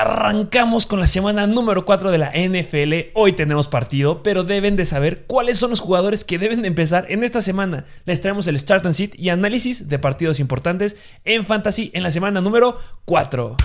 arrancamos con la semana número 4 de la NFL. Hoy tenemos partido, pero deben de saber cuáles son los jugadores que deben de empezar en esta semana. Les traemos el Start and Sit y análisis de partidos importantes en Fantasy en la semana número 4.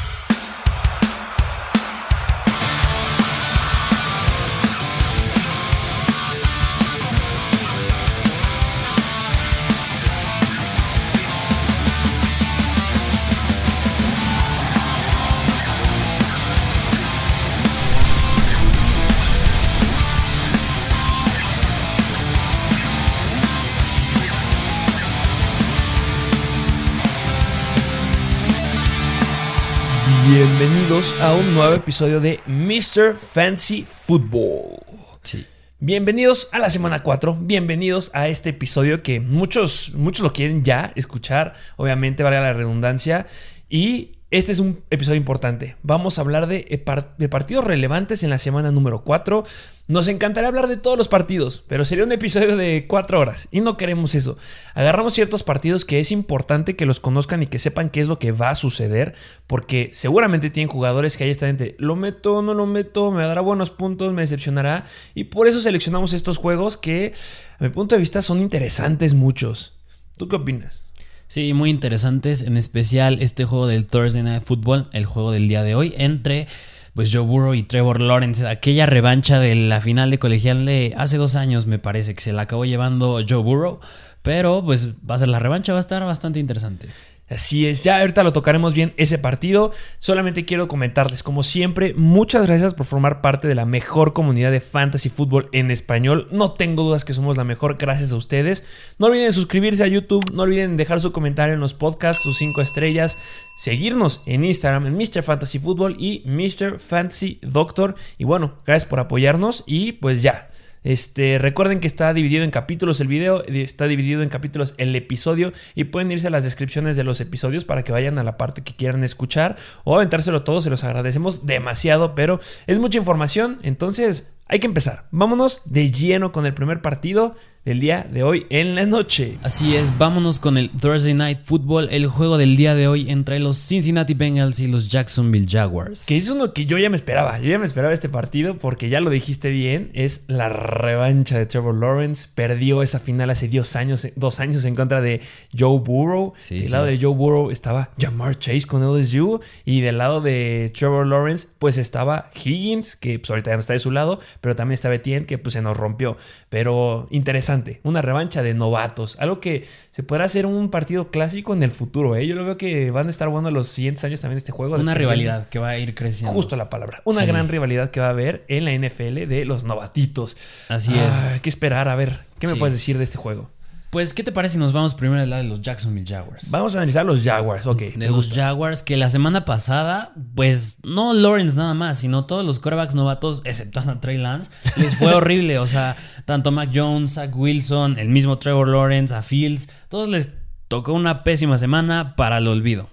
Bienvenidos a un nuevo episodio de Mr. Fancy Football. Sí. Bienvenidos a la semana 4, bienvenidos a este episodio que muchos, muchos lo quieren ya escuchar, obviamente valga la redundancia, y este es un episodio importante. Vamos a hablar de, eh, partidos relevantes en la semana número 4. Nos encantaría hablar de todos los partidos, pero sería un episodio de 4 horas y no queremos eso. Agarramos ciertos partidos que es importante que los conozcan y que sepan qué es lo que va a suceder, porque seguramente tienen jugadores que ahí están entre lo meto, no lo meto, me dará buenos puntos, me decepcionará. Y por eso seleccionamos estos juegos que, a mi punto de vista, son interesantes muchos. ¿Tú qué opinas? Sí, muy interesantes, en especial este juego del Thursday Night Football, el juego del día de hoy, entre pues Joe Burrow y Trevor Lawrence, aquella revancha de la final de colegial de hace dos años me parece que se la acabó llevando Joe Burrow, pero pues va a ser la revancha, va a estar bastante interesante. Así es, ya ahorita lo tocaremos bien ese partido. Solamente quiero comentarles, como siempre, muchas gracias por formar parte de la mejor comunidad de fantasy fútbol en español. No tengo dudas que somos la mejor gracias a ustedes. No olviden suscribirse a YouTube, no olviden dejar su comentario en los podcasts, sus 5 estrellas, seguirnos en Instagram en Mr. Fantasy Football y Mr. Fantasy Doctor. Y bueno, gracias por apoyarnos y pues ya. Este, recuerden que está dividido en capítulos el video, está dividido en capítulos el episodio y pueden irse a las descripciones de los episodios para que vayan a la parte que quieran escuchar o aventárselo todo, se los agradecemos demasiado, pero es mucha información, entonces hay que empezar. Vámonos de lleno con el primer partido del día de hoy en la noche. Así es, vámonos con el Thursday Night Football, el juego del día de hoy entre los Cincinnati Bengals y los Jacksonville Jaguars. Que es uno que yo ya me esperaba, yo ya me esperaba este partido porque ya lo dijiste bien, es la revancha de Trevor Lawrence, perdió esa final hace dos años, dos años en contra de Joe Burrow. del lado de Joe Burrow estaba Jamar Chase con LSU y del lado de Trevor Lawrence pues estaba Higgins, que pues ahorita ya no está de su lado, pero también está Etienne que pues se nos rompió, pero interesante una revancha de novatos, algo que se podrá hacer un partido clásico en el futuro. ¿eh? Yo lo veo que van a estar bueno los siguientes años también este juego. Una rivalidad que va a ir creciendo. Justo la palabra. Una gran rivalidad que va a haber en la NFL de los novatitos. Así es. Hay que esperar a ver. ¿Qué me puedes decir de este juego? Pues, ¿qué te parece si nos vamos primero al lado de los Jacksonville Jaguars? Vamos a analizar los Jaguars, ok. De los Jaguars, que la semana pasada, pues no Lawrence nada más, sino todos los quarterbacks novatos, excepto a Trey Lance, les fue horrible. O sea, tanto Mac Jones, Zach Wilson, el mismo Trevor Lawrence, a Fields, todos les tocó una pésima semana para el olvido.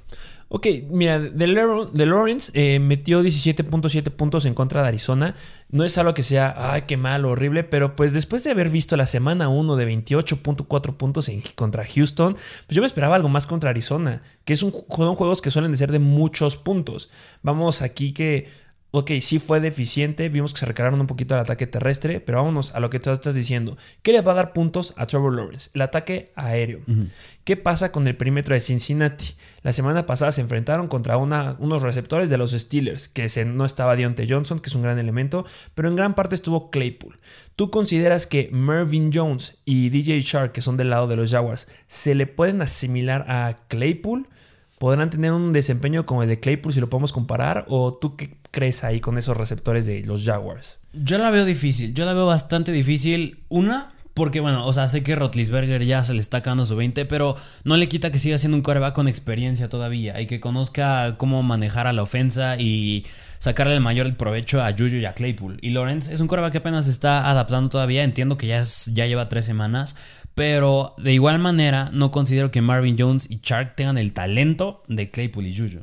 Ok, mira, de, Lawrence eh, metió 17.7 puntos en contra de Arizona. No es algo que sea, ay, qué malo, horrible, pero pues después de haber visto la semana 1 de 28.4 puntos en, contra Houston, pues yo me esperaba algo más contra Arizona, que es un, son juegos que suelen de ser de muchos puntos. Vamos aquí que ok, sí fue deficiente, vimos que se recargaron un poquito el ataque terrestre, pero vámonos a lo que tú estás diciendo. ¿Qué le va a dar puntos a Trevor Lawrence? El ataque aéreo. ¿Qué pasa con el perímetro de Cincinnati? La semana pasada se enfrentaron contra una, unos receptores de los Steelers, que se, no estaba Deontay Johnson, que es un gran elemento, pero en gran parte estuvo Claypool. ¿Tú consideras que Mervyn Jones y DJ Shark, que son del lado de los Jaguars, se le pueden asimilar a Claypool? ¿Podrán tener un desempeño como el de Claypool si lo podemos comparar? ¿O tú qué crees ahí con esos receptores de los Jaguars? Yo la veo difícil, yo la veo bastante difícil. Una, porque bueno, o sea, sé que Rotlisberger ya se le está cagando su 20, pero no le quita que siga siendo un coreback con experiencia todavía y que conozca cómo manejar a la ofensa y sacarle el mayor provecho a Juju y a Claypool. Y Lawrence es un coreback que apenas está adaptando todavía, entiendo que ya, es, ya lleva tres semanas, pero de igual manera no considero que Marvin Jones y Chark tengan el talento de Claypool y Juju.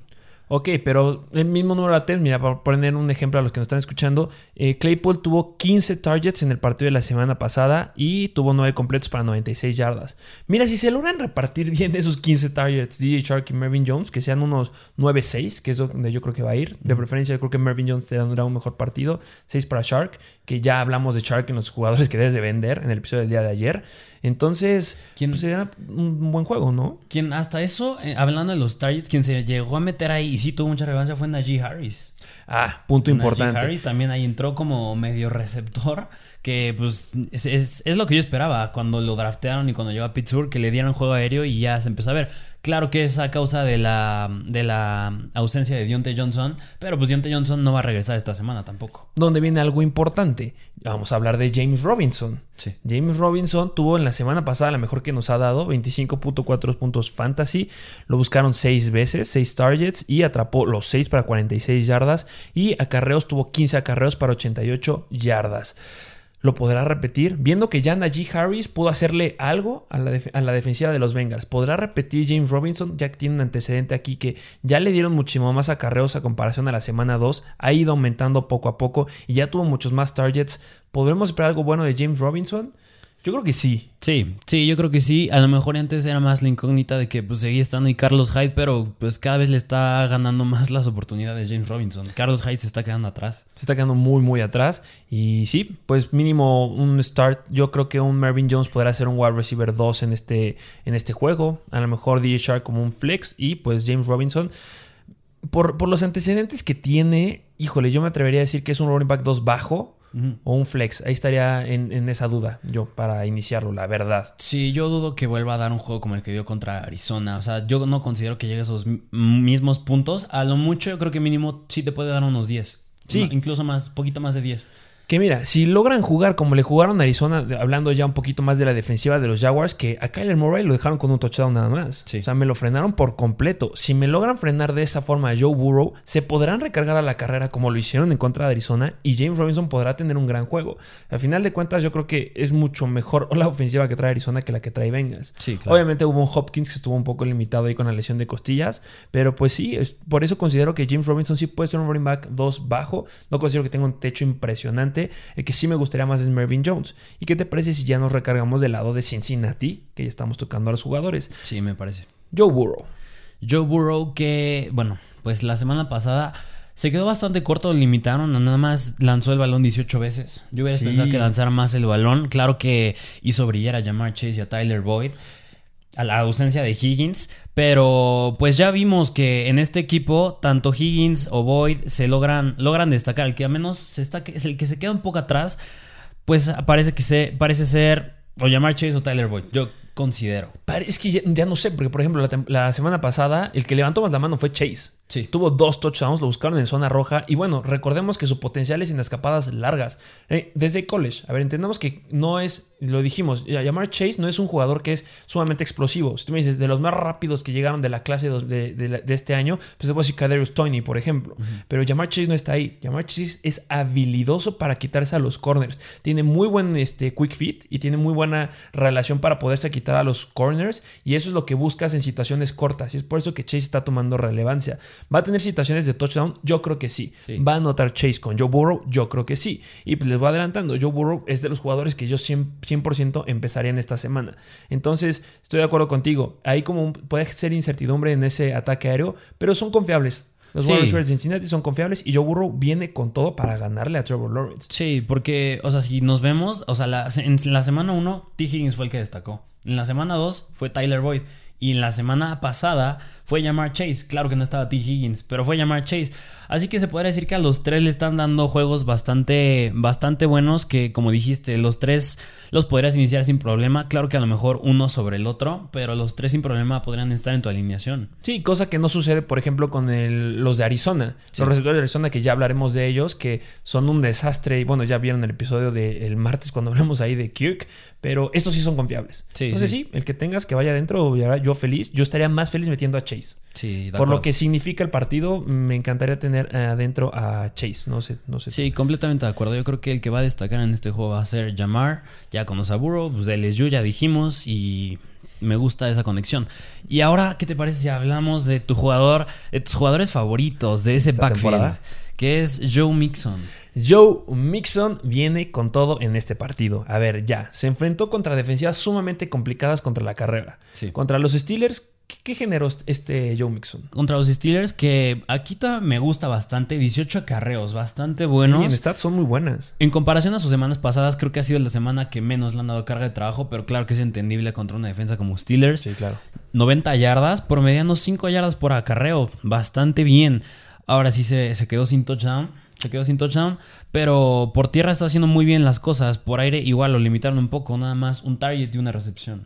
Ok, pero el mismo número de attempts, mira, para poner un ejemplo a los que nos están escuchando, eh, Claypool tuvo 15 targets en el partido de la semana pasada y tuvo 9 completos para 96 yardas. Mira, si se logran repartir bien esos 15 targets, DJ Shark y Mervyn Jones, que sean unos 9-6, que es donde yo creo que va a ir. De preferencia, yo creo que Mervyn Jones te dará un mejor partido. 6 para Shark, que ya hablamos de Shark en los jugadores que debes de vender en el episodio del día de ayer. Entonces, ¿Quién- pues, sería un buen juego, ¿no? Quien hasta eso, eh, hablando de los targets, quien se llegó a meter ahí y sí tuvo mucha relevancia fue Najee Harris. Ah, punto Najee importante. Harris también ahí entró como medio receptor. Que pues es, es- es lo que yo esperaba cuando lo draftearon y cuando llegó a Pittsburgh, que le dieran juego aéreo y ya se empezó a ver. Claro que es a causa de la, de la ausencia de Deontay Johnson, pero pues Deontay Johnson no va a regresar esta semana tampoco. donde viene algo importante. Vamos a hablar de James Robinson. Sí. James Robinson tuvo en la semana pasada la mejor que nos ha dado, 25.4 puntos fantasy. Lo buscaron 6 veces, 6 targets y atrapó los 6 para 46 yardas y acarreos tuvo 15 acarreos para 88 yardas. ¿Lo podrá repetir? Viendo que ya Najee Harris pudo hacerle algo a la, a la defensiva de los Bengals. ¿Podrá repetir James Robinson? Ya que tiene un antecedente aquí que ya le dieron muchísimo más acarreos a comparación a la semana 2. Ha ido aumentando poco a poco y ya tuvo muchos más targets. ¿Podremos esperar algo bueno de James Robinson? Yo creo que sí. Sí, sí, yo creo que sí. A lo mejor antes era más la incógnita de que pues seguía estando y Carlos Hyde, pero pues cada vez le está ganando más las oportunidades James Robinson. Carlos Hyde se está quedando atrás. Se está quedando muy, muy atrás. Y sí, pues mínimo un start. Yo creo que un Mervyn Jones podrá ser un wide receiver 2 en este, en este juego. A lo mejor DJ Shark como un flex. Y pues James Robinson. Por, por los antecedentes que tiene, híjole, yo me atrevería a decir que es un running back 2 bajo o un flex. Ahí estaría en, en esa duda yo para iniciarlo, la verdad. Sí, yo dudo que vuelva a dar un juego como el que dio contra Arizona. O sea, yo no considero que llegue a esos mismos puntos. A lo mucho, yo creo que mínimo sí te puede dar unos 10. Sí. No, incluso más, poquito más de 10. Que mira, si logran jugar como le jugaron a Arizona, hablando ya un poquito más de la defensiva de los Jaguars, que a Kyler Murray lo dejaron con un touchdown nada más. Sí. O sea, me lo frenaron por completo. Si me logran frenar de esa forma a Joe Burrow, se podrán recargar a la carrera como lo hicieron en contra de Arizona y James Robinson podrá tener un gran juego. Al final de cuentas, yo creo que es mucho mejor la ofensiva que trae Arizona que la que trae Bengals. Sí, claro. Obviamente hubo un Hopkins que estuvo un poco limitado ahí con la lesión de costillas, pero pues sí, es, por eso considero que James Robinson sí puede ser un running back 2 bajo. No considero que tenga un techo impresionante. El que sí me gustaría más es Mervyn Jones. ¿Y qué te parece si ya nos recargamos del lado de Cincinnati, que ya estamos tocando a los jugadores? Sí, me parece. Joe Burrow. Joe Burrow que, bueno, pues la semana pasada se quedó bastante corto, lo limitaron, nada más lanzó el balón 18 veces. Yo hubiera Sí. pensado que lanzara más el balón. Claro que hizo brillar a Jamar Chase y a Tyler Boyd. A la ausencia de Higgins, pero pues ya vimos que en este equipo tanto Higgins o Boyd se logran, logran destacar. El que al menos se está, es el que se queda un poco atrás, pues parece que se, parece ser o Jamar Chase o Tyler Boyd. Yo considero. Es que ya, no sé, porque por ejemplo, la semana pasada el que levantó más la mano fue Chase. Sí. Tuvo dos touchdowns, lo buscaron en zona roja. Y bueno, recordemos que su potencial es en escapadas largas. Eh, desde college, a ver, entendamos que no es, lo dijimos, llamar Chase no es un jugador que es sumamente explosivo. Si tú me dices, de los más rápidos que llegaron de la clase de, de este año, pues te puedo decir Kadarius Tony, por ejemplo. Pero llamar Chase no está ahí. Llamar Chase es habilidoso para quitarse a los corners. Tiene muy buen este, quick fit y tiene muy buena relación para poderse quitar a los corners. Y eso es lo que buscas en situaciones cortas. Y es por eso que Chase está tomando relevancia. ¿Va a tener situaciones de touchdown? Yo creo que sí. Sí. ¿Va a anotar Chase con Joe Burrow? Yo creo que sí. Y pues les voy adelantando. Joe Burrow es de los jugadores que yo 100%, 100% empezarían esta semana. Entonces, estoy de acuerdo contigo. Hay como un- puede ser incertidumbre en ese ataque aéreo, pero son confiables. Los Sí. de Cincinnati son confiables y Joe Burrow viene con todo para ganarle a Trevor Lawrence. Sí, porque, o sea, si nos vemos, o sea, la- en la semana 1, T. Higgins fue el que destacó. En la semana 2 fue Tyler Boyd. Y en la semana pasada fue Jamar Chase. Claro que no estaba T. Higgins, pero fue Jamar Chase. Así que se podría decir que a los tres le están dando juegos bastante, bastante buenos. Que como dijiste, los tres los podrías iniciar sin problema. Claro que a lo mejor uno sobre el otro, pero los tres sin problema podrían estar en tu alineación. Sí, cosa que no sucede, por ejemplo, con el- los de Arizona. Sí. Los receptores de Arizona, que ya hablaremos de ellos, que son un desastre. Y bueno, ya vieron el episodio del martes cuando hablamos ahí de Kirk. Pero estos sí son confiables. Sí, Entonces sí. sí. el que tengas que vaya adentro, yo feliz. Yo estaría más feliz metiendo a Chase. Sí, Por lo que significa el partido, me encantaría tener eh, adentro a Chase. No sé, no sé. Sí, completamente de acuerdo. Yo creo que el que va a destacar en este juego va a ser Jamar. Ya a Burrow, pues de LSU ya dijimos. Y me gusta esa conexión. Y ahora, ¿qué te parece si hablamos de tu jugador, de tus jugadores favoritos de ese Esta backfield? temporada. Que es Joe Mixon. Joe Mixon viene con todo en este partido. A ver, ya, se enfrentó contra defensivas sumamente complicadas contra la carrera. Sí. Contra los Steelers, ¿qué, qué generó este Joe Mixon? Contra los Steelers, que aquí me gusta bastante. 18 acarreos, bastante Sí, buenos. en stats son muy buenas. En comparación a sus semanas pasadas, creo que ha sido la semana que menos le han dado carga de trabajo, pero claro que es entendible contra una defensa como Steelers. Sí, claro. 90 yardas, promediando 5 yardas por acarreo, bastante bien. Ahora sí se, se quedó sin touchdown, se quedó sin touchdown, pero por tierra está haciendo muy bien las cosas. Por aire igual lo limitaron un poco, nada más un target y una recepción.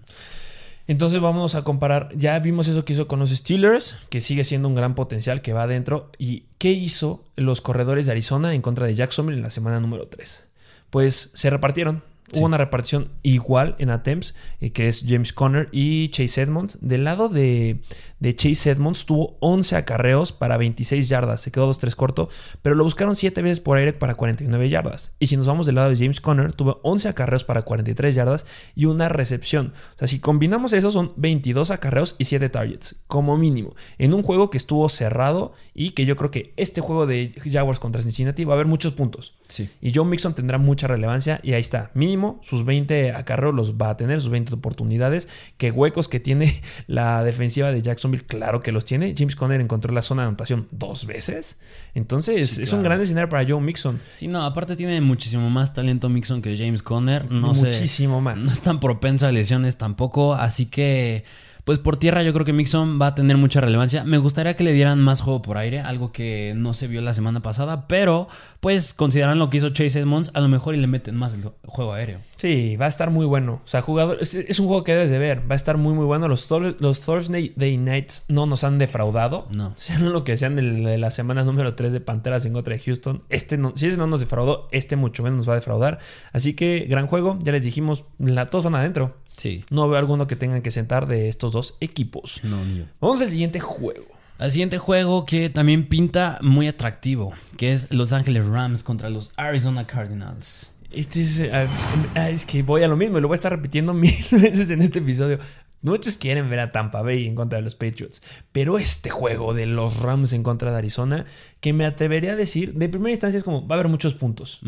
Entonces vamos a comparar. Ya vimos eso que hizo con los Steelers, que sigue siendo un gran potencial que va adentro. ¿Y qué hizo los corredores de Arizona en contra de Jacksonville en la semana número 3? Pues se repartieron. Hubo una repartición igual en attempts, eh, que es James Conner y Chase Edmonds. Del lado de, de Chase Edmonds tuvo 11 acarreos para 26 yardas. Se quedó 2-3 corto, pero lo buscaron 7 veces por aire para 49 yardas. Y si nos vamos del lado de James Conner, tuvo 11 acarreos para 43 yardas y una recepción. O sea, si combinamos eso, son 22 acarreos y 7 targets, como mínimo. En un juego que estuvo cerrado y que yo creo que este juego de Jaguars contra Cincinnati va a haber muchos puntos. Sí. Y Joe Mixon tendrá mucha relevancia y ahí está. Mínimo sus 20 acarreos los va a tener, sus 20 oportunidades. Que huecos que tiene la defensiva de Jacksonville, claro que los tiene. James Conner encontró la zona de anotación dos veces. Entonces Sí, es claro. un gran escenario para Joe Mixon. Sí, no, aparte tiene muchísimo más talento Mixon que James Conner. No sé. Muchísimo más. No es tan propenso a lesiones tampoco, así que pues por tierra yo creo que Mixon va a tener mucha relevancia. Me gustaría que le dieran más juego por aire, algo que no se vio la semana pasada, pero pues consideran lo que hizo Chase Edmonds, a lo mejor y le meten más el juego aéreo. Sí, va a estar muy bueno. O sea, jugador, es, es un juego que debes de ver. Va a estar muy, muy bueno. Los, los Thursday Day Nights no nos han defraudado. No. Sean lo que sean de la de la semana número 3 de Panteras en contra de Houston. Este no, si ese no nos defraudó, este mucho menos nos va a defraudar. Así que gran juego. Ya les dijimos, la, todos van adentro. Sí. No veo alguno que tengan que sentar de estos dos equipos. No, ni yo. Vamos al siguiente juego. Al siguiente juego que también pinta muy atractivo, que es Los Ángeles Rams contra los Arizona Cardinals. Este es, ah, ah, es que voy a lo mismo y lo voy a estar repitiendo mil veces en este episodio. Muchos quieren ver a Tampa Bay en contra de los Patriots, pero este juego de los Rams en contra de Arizona, que me atrevería a decir, de primera instancia es como, va a haber muchos puntos.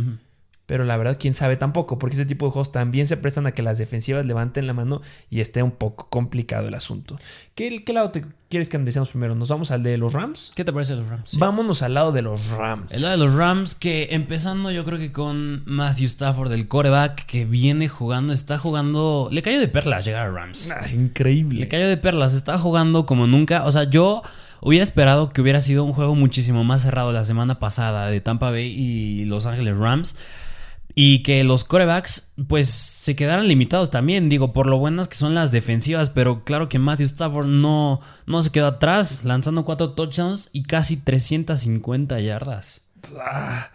Pero la verdad, quién sabe tampoco, porque este tipo de juegos también se prestan a que las defensivas levanten la mano y esté un poco complicado el asunto. ¿Qué, qué lado te quieres que analicemos primero? ¿Nos vamos al de los Rams? ¿Qué te parece los Rams? Vámonos al lado de los Rams. El lado de los Rams, que empezando yo creo que con Matthew Stafford, el coreback, que viene jugando, está jugando. Le cayó de perlas llegar a Rams. Ah, increíble. Le cayó de perlas, está jugando como nunca. O sea, yo hubiera esperado que hubiera sido un juego muchísimo más cerrado la semana pasada de Tampa Bay y Los Ángeles Rams. Y que los corebacks, pues, se quedaran limitados también. Digo, por lo buenas que son las defensivas. Pero claro que Matthew Stafford no, no se quedó atrás, lanzando cuatro touchdowns y casi 350 yardas. Ah,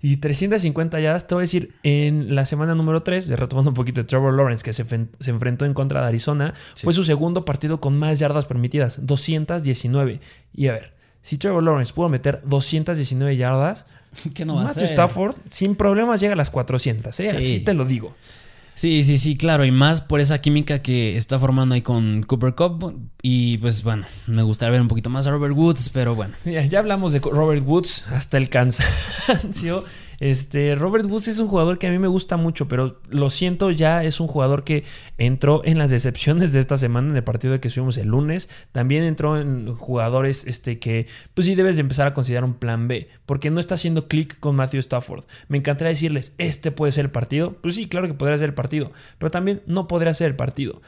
y 350 yardas, te voy a decir, en la semana número 3, retomando un poquito de Trevor Lawrence, que se, se enfrentó en contra de Arizona, fue su segundo partido con más yardas permitidas, 219. Y a ver, si Trevor Lawrence pudo meter 219 yardas, ¿Qué no va a Matthew hacer? Stafford sin problemas llega a las 400, ¿eh? Sí. así te lo digo. Sí, sí, sí, claro, y más por esa química que está formando ahí con Cooper Cup. Y pues bueno, me gustaría ver un poquito más a Robert Woods, pero bueno. Ya, ya hablamos de Robert Woods hasta el cansancio. Este, Robert Woods es un jugador que a mí me gusta mucho, pero lo siento, ya es un jugador que entró en las decepciones de esta semana en el partido que subimos el lunes. También entró en jugadores este, que, pues sí, debes de empezar a considerar un plan B, porque no está haciendo clic con Matthew Stafford. Me encantaría decirles, este puede ser el partido. Pues sí, claro que podría ser el partido, pero también no podría ser el partido.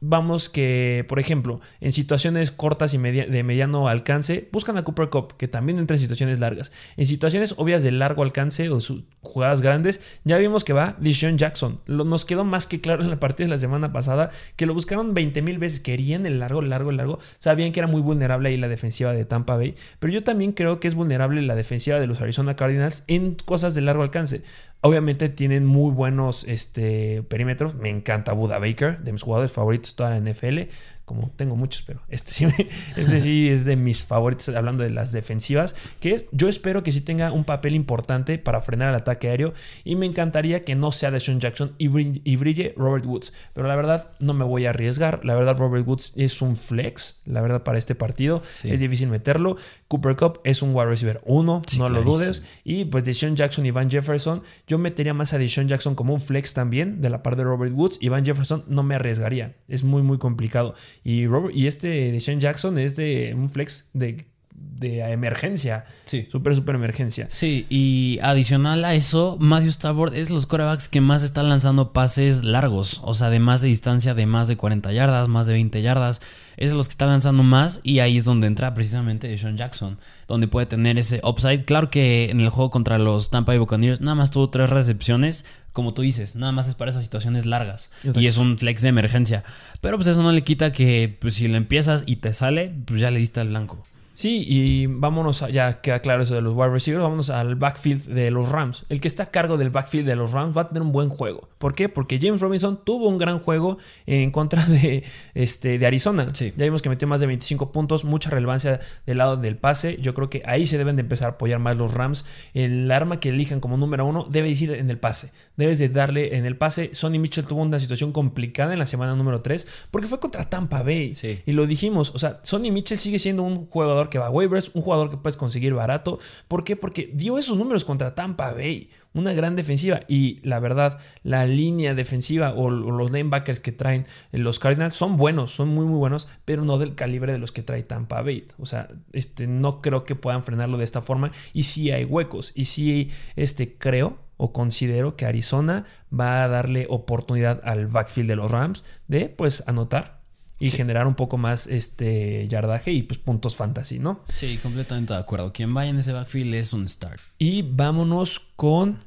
Vamos que, por ejemplo, en situaciones cortas y media- de mediano alcance, buscan a Cooper Cup, que también entra en situaciones largas. En situaciones obvias de largo alcance o sus jugadas grandes, ya vimos que va Deshaun Jackson. Lo- nos quedó más que claro en la partida de la semana pasada que lo buscaron 20 mil veces. Querían el largo, largo, largo. Sabían que era muy vulnerable ahí la defensiva de Tampa Bay, pero yo también creo que es vulnerable la defensiva de los Arizona Cardinals en cosas de largo alcance. Obviamente tienen muy buenos este, perímetros. Me encanta Buda Baker, de mis jugadores favoritos toda la NFL. Como tengo muchos, pero este sí, este sí es de mis favoritos hablando de las defensivas, que yo espero que sí tenga un papel importante para frenar el ataque aéreo y me encantaría que no sea de Sean Jackson y brille, Robert Woods, pero la verdad no me voy a arriesgar, la verdad Robert Woods es un flex, la verdad para este partido. Es difícil meterlo, Cooper Cup es un wide receiver 1, no lo dudes, y pues de Sean Jackson y Van Jefferson, yo metería más a Deshaun Jackson como un flex también de la parte de Robert Woods y Van Jefferson no me arriesgaría, es muy muy complicado. Y, Robert, y este de Sean Jackson es de un flex de, de emergencia. Sí. Súper, súper emergencia. Sí, y adicional a eso, Matthew Stafford es los corebacks que más están lanzando pases largos. O sea, de más de distancia, de más de 40 yardas, más de 20 yardas. Es los que están lanzando más y ahí es donde entra precisamente Sean Jackson, donde puede tener ese upside. Claro que en el juego contra los Tampa Bay Buccaneers nada más tuvo tres recepciones, como tú dices, nada más es para esas situaciones largas. Y es un flex de emergencia. Pero pues eso no le quita que pues, si lo empiezas y te sale, pues ya le diste al blanco. Sí, y vámonos, ya queda claro eso de los wide receivers, vámonos al backfield de los Rams. El que está a cargo del backfield de los Rams va a tener un buen juego. ¿Por qué? Porque James Robinson tuvo un gran juego en contra de, este, de Arizona. Ya vimos que metió más de 25 puntos, mucha relevancia del lado del pase. Yo creo que ahí se deben de empezar a apoyar más los Rams. El arma que elijan como número uno debe ir en el pase. Debes de darle en el pase. Sonny Mitchell tuvo una situación complicada en la semana número 3 porque fue contra Tampa Bay. Y lo dijimos, o sea, Sonny Mitchell sigue siendo un jugador que va a waivers, un jugador que puedes conseguir barato. ¿Por qué? Porque dio esos números contra Tampa Bay, una gran defensiva. Y la verdad, la línea defensiva o, los linebackers que traen los Cardinals son buenos, son muy, muy buenos, pero no del calibre de los que trae Tampa Bay. O sea, este, no creo que puedan frenarlo de esta forma. Y sí hay huecos. Y sí, este, creo o considero que Arizona va a darle oportunidad al backfield de los Rams de pues anotar y generar un poco más este yardaje y pues puntos fantasy, ¿no? Sí, completamente de acuerdo. Quien vaya en ese backfield es un start. Y vámonos con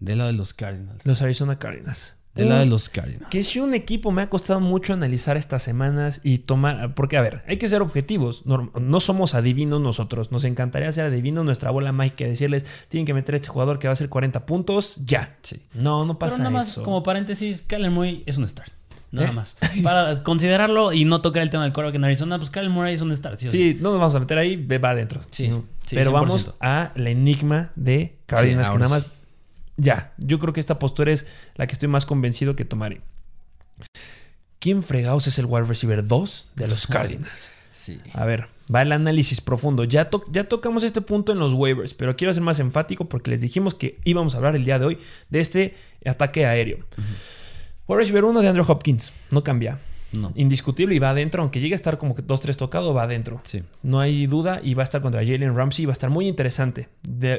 del lado de los Cardinals. Los Arizona Cardinals. Del lado de los Cardinals. Que si un equipo me ha costado mucho analizar estas semanas y tomar. Porque, a ver, hay que ser objetivos. No, somos adivinos nosotros. Nos encantaría ser adivinos. Nuestra bola mágica decirles: tienen que meter a este jugador que va a hacer 40 puntos. Ya. Sí. No, no pasa Pero nada más, como paréntesis, Kyler Murray es un start. Nada ¿Eh? más. Para considerarlo y no tocar el tema del coreback en Arizona, pues Kyle Murray es un start. Sí, no nos vamos a meter ahí, va adentro. Sí, Pero vamos a la enigma de Cardinals, que nada más. Ya, yo creo que esta postura es la que estoy más convencido que tomaré. ¿Quién fregados es el wide receiver 2 de los Cardinals? Sí. A ver, va el análisis profundo. Ya, ya tocamos este punto en los waivers, pero quiero ser más enfático porque les dijimos que íbamos a hablar el día de hoy de este ataque aéreo. Wide receiver 1 de Andrew Hopkins. No cambia. Indiscutible y va adentro, aunque llegue a estar como que 2-3 tocado, va adentro. Sí. No hay duda y va a estar contra Jalen Ramsey, va a estar muy interesante.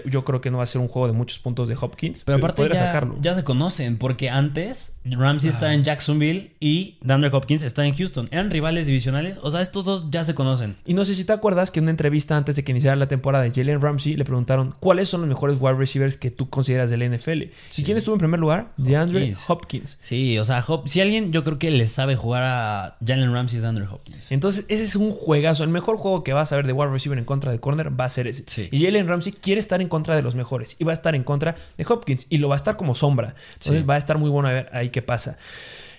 yo creo que no va a ser un juego de muchos puntos de Hopkins, pero, aparte ya, sacarlo. ya se conocen, porque antes Ramsey está en Jacksonville y Dandre Hopkins está en Houston. Eran rivales divisionales, o sea, estos dos ya se conocen. Y no sé si te acuerdas que en una entrevista antes de que iniciara la temporada de Jalen Ramsey le preguntaron cuáles son los mejores wide receivers que tú consideras del NFL. ¿Y quién estuvo en primer lugar? DeAndre Hopkins. Sí, o sea, si alguien yo creo que le sabe jugar a Jalen Ramsey es Andrew Hopkins. Entonces, ese es un juegazo. El mejor juego que vas a ver de wide receiver en contra de corner va a ser ese. Y Jalen Ramsey quiere estar en contra de los mejores y va a estar en contra de Hopkins y lo va a estar como sombra. Entonces, va a estar muy bueno a ver ahí qué pasa.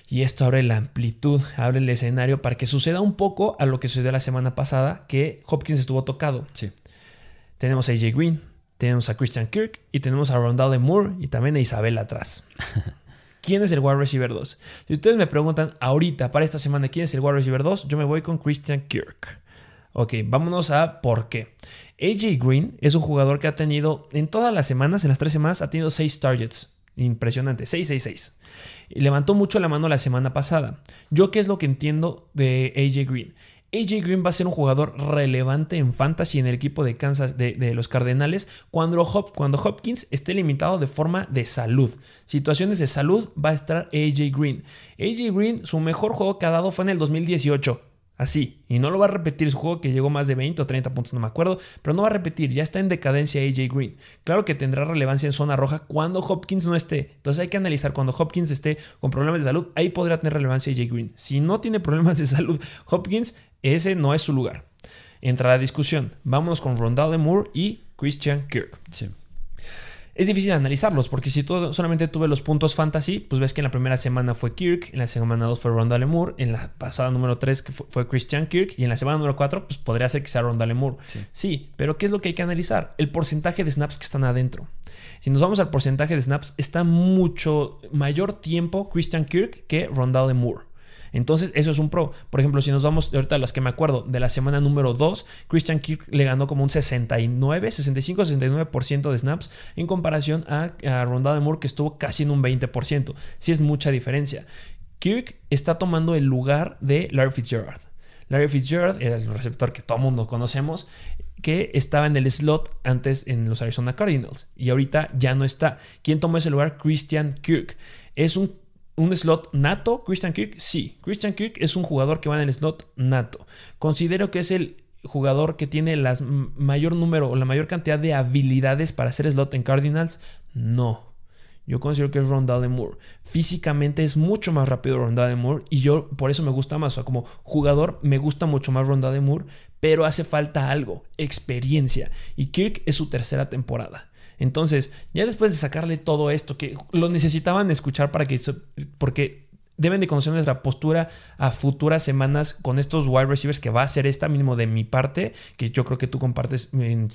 Y esto abre la amplitud, abre el escenario para que suceda un poco a lo que sucedió la semana pasada, que Hopkins estuvo tocado. Sí. Tenemos a AJ Green, tenemos a Christian Kirk y tenemos a Rondale Moore y también a Isabel atrás. ¿Quién es el wide receiver 2? Si ustedes me preguntan ahorita, para esta semana, quién es el wide receiver 2, yo me voy con Christian Kirk. Ok, vámonos a por qué. AJ Green es un jugador que ha tenido en todas las semanas, en las tres semanas, ha tenido 6 targets. Impresionante, 666. Y levantó mucho la mano la semana pasada. Yo qué es lo que entiendo de AJ Green. AJ Green va a ser un jugador relevante en fantasy en el equipo de Kansas de, los Cardenales cuando, cuando, Hopkins esté limitado de forma de salud. Situaciones de salud va a estar AJ Green. AJ Green, su mejor juego que ha dado fue en el 2018. Así. Y no lo va a repetir su juego que llegó más de 20 o 30 puntos, no me acuerdo. Pero no va a repetir. Ya está en decadencia AJ Green. Claro que tendrá relevancia en zona roja cuando Hopkins no esté. Entonces hay que analizar cuando Hopkins esté con problemas de salud. Ahí podrá tener relevancia AJ Green. Si no tiene problemas de salud Hopkins, ese no es su lugar. Entra la discusión. Vámonos con Rondale Moore y Christian Kirk. es difícil analizarlos porque si tú solamente tuve los puntos fantasy, pues ves que en la primera semana fue Kirk, en la semana 2 fue Rondale Moore, en la pasada número 3 que fue, Christian Kirk y en la semana número 4 pues podría ser que sea Rondale Moore. Sí. pero ¿qué es lo que hay que analizar? El porcentaje de snaps que están adentro. Si nos vamos al porcentaje de snaps, está mucho mayor tiempo Christian Kirk que Rondale Moore. Entonces, eso es un pro. Por ejemplo, si nos vamos ahorita a las que me acuerdo de la semana número 2, Christian Kirk le ganó como un 69, 65, 69% de snaps en comparación a, a Rondale Moore que estuvo casi en un 20%. Sí es mucha diferencia. Kirk está tomando el lugar de Larry Fitzgerald. Larry Fitzgerald era el receptor que todo mundo conocemos, que estaba en el slot antes en los Arizona Cardinals y ahorita ya no está. ¿Quién tomó ese lugar? Christian Kirk. Es un un slot nato, Christian Kirk, sí. Christian Kirk es un jugador que va en el slot nato. Considero que es el jugador que tiene el mayor número o la mayor cantidad de habilidades para hacer slot en Cardinals. No. Yo considero que es Rondale Moore. Físicamente es mucho más rápido Rondale Moore y yo por eso me gusta más. O sea, como jugador me gusta mucho más Rondale Moore, pero hace falta algo, experiencia. Y Kirk es su tercera temporada. Entonces, ya después de sacarle todo esto, que lo necesitaban escuchar para que... Porque deben de conocer nuestra postura a futuras semanas con estos wide receivers que va a ser esta mínimo de mi parte, que yo creo que tú compartes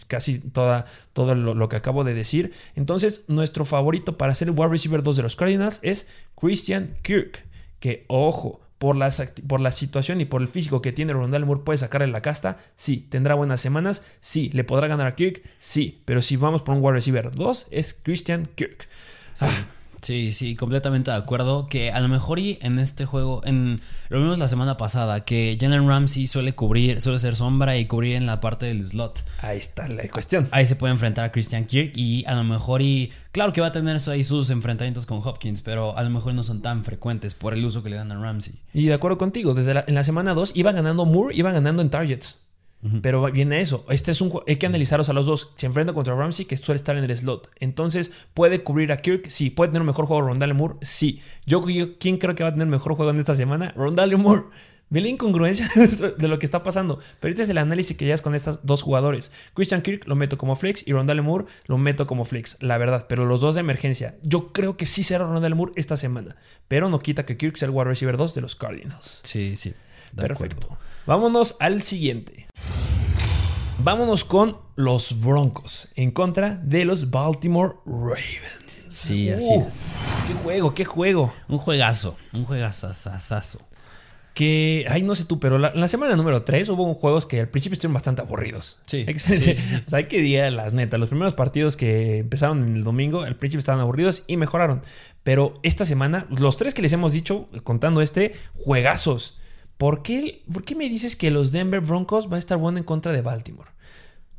casi toda, todo lo, lo, que acabo de decir. Entonces, nuestro favorito para ser el wide receiver 2 de los Cardinals es Christian Kirk, que ojo, por la, por la situación y por el físico que tiene Rondale Moore, puede sacarle la casta. Sí, tendrá buenas semanas. Sí, le podrá ganar a Kirk. Sí, pero si vamos por un wide receiver 2, es Christian Kirk. Ah, Sí, sí, completamente de acuerdo. Que a lo mejor y en este juego, en lo vimos la semana pasada, que Jalen Ramsey suele cubrir, suele ser sombra y cubrir en la parte del slot. Ahí está la cuestión. Ahí se puede enfrentar a Christian Kirk y a lo mejor y claro que va a tener ahí sus enfrentamientos con Hopkins, pero a lo mejor no son tan frecuentes por el uso que le dan a Ramsey. Y de acuerdo contigo, desde en la semana 2 iba ganando Moore, iba ganando en targets. Pero viene eso. Este es un hay que analizarlos a los dos. Se enfrenta contra Ramsey, que suele estar en el slot. Entonces, ¿puede cubrir a Kirk? Sí. ¿Puede tener un mejor juego Rondale Moore? Sí. Yo, ¿quién creo que va a tener mejor juego en esta semana? Rondale Moore. Ve la incongruencia de lo que está pasando. Pero este es el análisis que llevas con estos dos jugadores. Christian Kirk lo meto como flex y Rondale Moore lo meto como flex, la verdad. Pero los dos de emergencia. Yo creo que sí será Rondale Moore esta semana. Pero no quita que Kirk sea el wide receiver 2 de los Cardinals. Sí, sí. Perfecto. Vámonos al siguiente. Vámonos con los Broncos en contra de los Baltimore Ravens. Sí, así es. Qué juego, qué juego. Un juegazo, un juegazazazo. Que, ay, no sé tú, pero la, en la semana número 3 hubo juegos que al principio estuvieron bastante aburridos. Sí. Hay que, sí, O sea, hay que decir las netas. Los primeros partidos que empezaron en el domingo, al principio estaban aburridos y mejoraron. Pero esta semana, los tres que les hemos dicho, contando este, juegazos. ¿Por qué, ¿Por qué me dices que los Denver Broncos va a estar bueno en contra de Baltimore?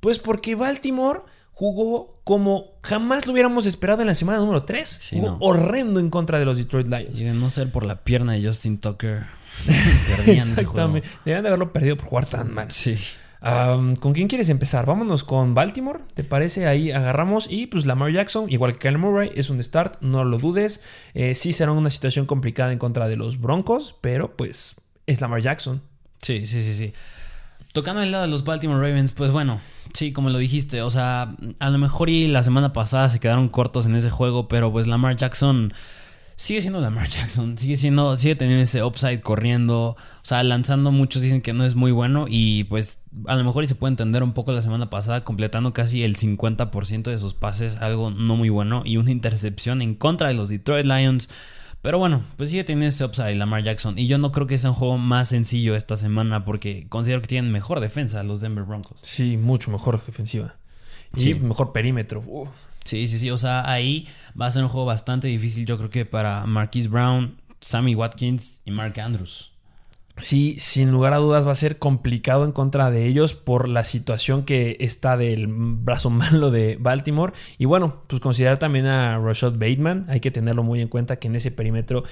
Pues porque Baltimore jugó como jamás lo hubiéramos esperado en la semana número 3. jugó horrendo en contra de los Detroit Lions. Y de no ser por la pierna de Justin Tucker, perdían Exactamente. Deberían de haberlo perdido por jugar tan mal. Sí. ¿Con quién quieres empezar? Vámonos con Baltimore, ¿te parece? Ahí agarramos y pues Lamar Jackson, igual que Kyle Murray, es un start, no lo dudes. Eh, sí será una situación complicada en contra de los Broncos, pero pues es Lamar Jackson. Sí, sí, sí, sí. Tocando el lado de los Baltimore Ravens, pues bueno, sí, como lo dijiste, o sea, a lo mejor y la semana pasada se quedaron cortos en ese juego, pero pues Lamar Jackson sigue siendo Lamar Jackson, sigue siendo, sigue teniendo ese upside corriendo, o sea, lanzando muchos dicen que no es muy bueno y pues a lo mejor y se puede entender un poco la semana pasada completando casi el 50% de sus pases, algo no muy bueno y una intercepción en contra de los Detroit Lions. Pero bueno, pues sigue teniendo ese upside Lamar Jackson. Y yo no creo que sea un juego más sencillo esta semana porque considero que tienen mejor defensa los Denver Broncos. Sí, mucho mejor defensiva. Y mejor perímetro. Sí, sí, sí. O sea, ahí va a ser un juego bastante difícil, yo creo que para Marquise Brown, Sammy Watkins y Mark Andrews sí, sin lugar a dudas va a ser complicado en contra de ellos por la situación que está del brazo malo de Baltimore. Y bueno, pues considerar también a Rashad Bateman, hay que tenerlo muy en cuenta que en ese perímetro,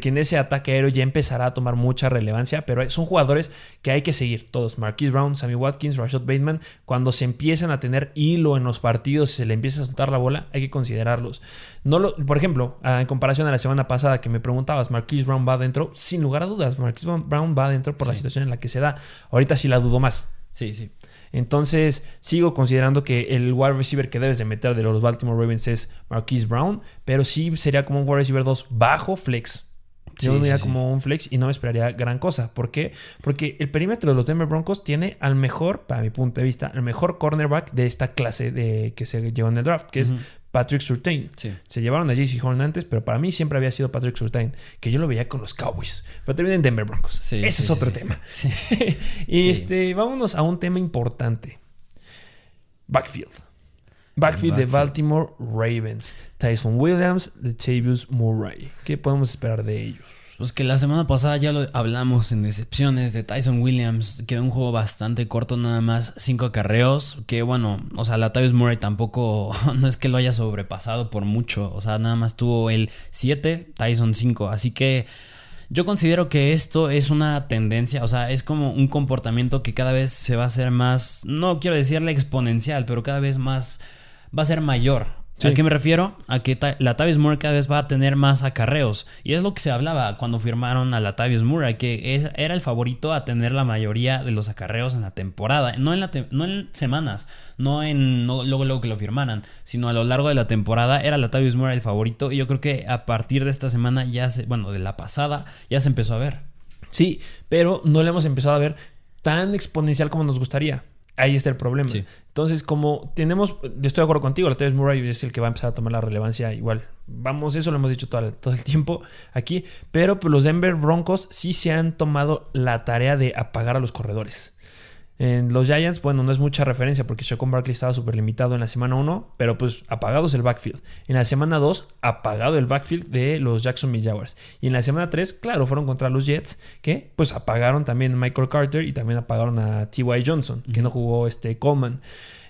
que en ese ataque aéreo ya empezará a tomar mucha relevancia, pero son jugadores que hay que seguir todos. Marquise Brown, Sammy Watkins, Rashad Bateman, cuando se empiezan a tener hilo en los partidos y se le empieza a soltar la bola, hay que considerarlos. No lo, por ejemplo, en comparación a la semana pasada que me preguntabas, Marquise Brown va adentro, sin lugar a dudas, Marquise Brown va adentro por la situación en la que se da. Ahorita sí la dudo más. Sí, sí. Entonces, sigo considerando que el wide receiver que debes de meter de los Baltimore Ravens es Marquise Brown, pero sí sería como un wide receiver 2 bajo flex. Yo Sí, diría sí, sí. como un flex y no me esperaría gran cosa. ¿Por qué? Porque el perímetro de los Denver Broncos tiene al mejor, para mi punto de vista, el mejor cornerback de esta clase de, que se llevó en el draft, que es Patrick Surtain. Sí. Se llevaron a JC Horn antes, pero para mí siempre había sido Patrick Surtain, que yo lo veía con los Cowboys. Pero termina en Denver Broncos. Sí, Ese sí, es otro tema. Y este, vámonos a un tema importante. Backfield. Backfield de. Baltimore Ravens. Tyson Williams, Latavius Murray. ¿Qué podemos esperar de ellos? Pues que la semana pasada ya lo hablamos en decepciones de Tyson Williams. Quedó un juego bastante corto, nada más cinco acarreos. Que bueno, o sea, Latavius Murray tampoco, no es que lo haya sobrepasado por mucho. O sea, nada más tuvo el 7, Tyson 5. Así que yo considero que esto es una tendencia, o sea, es como un comportamiento que cada vez se va a hacer más, no quiero decirle exponencial, pero cada vez más va a ser mayor. Sí. ¿A qué me refiero? A que Ta- Latavius Murray cada vez va a tener más acarreos. Y es lo que se hablaba cuando firmaron a Latavius Murray, que es- era el favorito a tener la mayoría de los acarreos en la temporada. No en, la te- no en semanas, no en no, luego, luego que lo firmaran, sino a lo largo de la temporada era Latavius Murray el favorito. Y yo creo que a partir de esta semana ya se, bueno, de la pasada, ya se empezó a ver. Sí, pero no lo hemos empezado a ver tan exponencial como nos gustaría. Ahí está el problema. Sí. Entonces, como tenemos, yo estoy de acuerdo contigo, Latavius Murray es el que va a empezar a tomar la relevancia igual. Vamos, eso lo hemos dicho todo, el- todo el tiempo aquí, pero pues, los Denver Broncos sí se han tomado la tarea de apagar a los corredores. En los Giants, bueno, no es mucha referencia porque Shaquon Barkley estaba súper limitado en la semana 1, pero pues apagados el backfield. En la semana 2, apagado el backfield de los Jacksonville Jaguars. Y en la semana 3, claro, fueron contra los Jets, que pues apagaron también a Michael Carter y también apagaron a T.Y. Johnson, que no jugó este Coleman.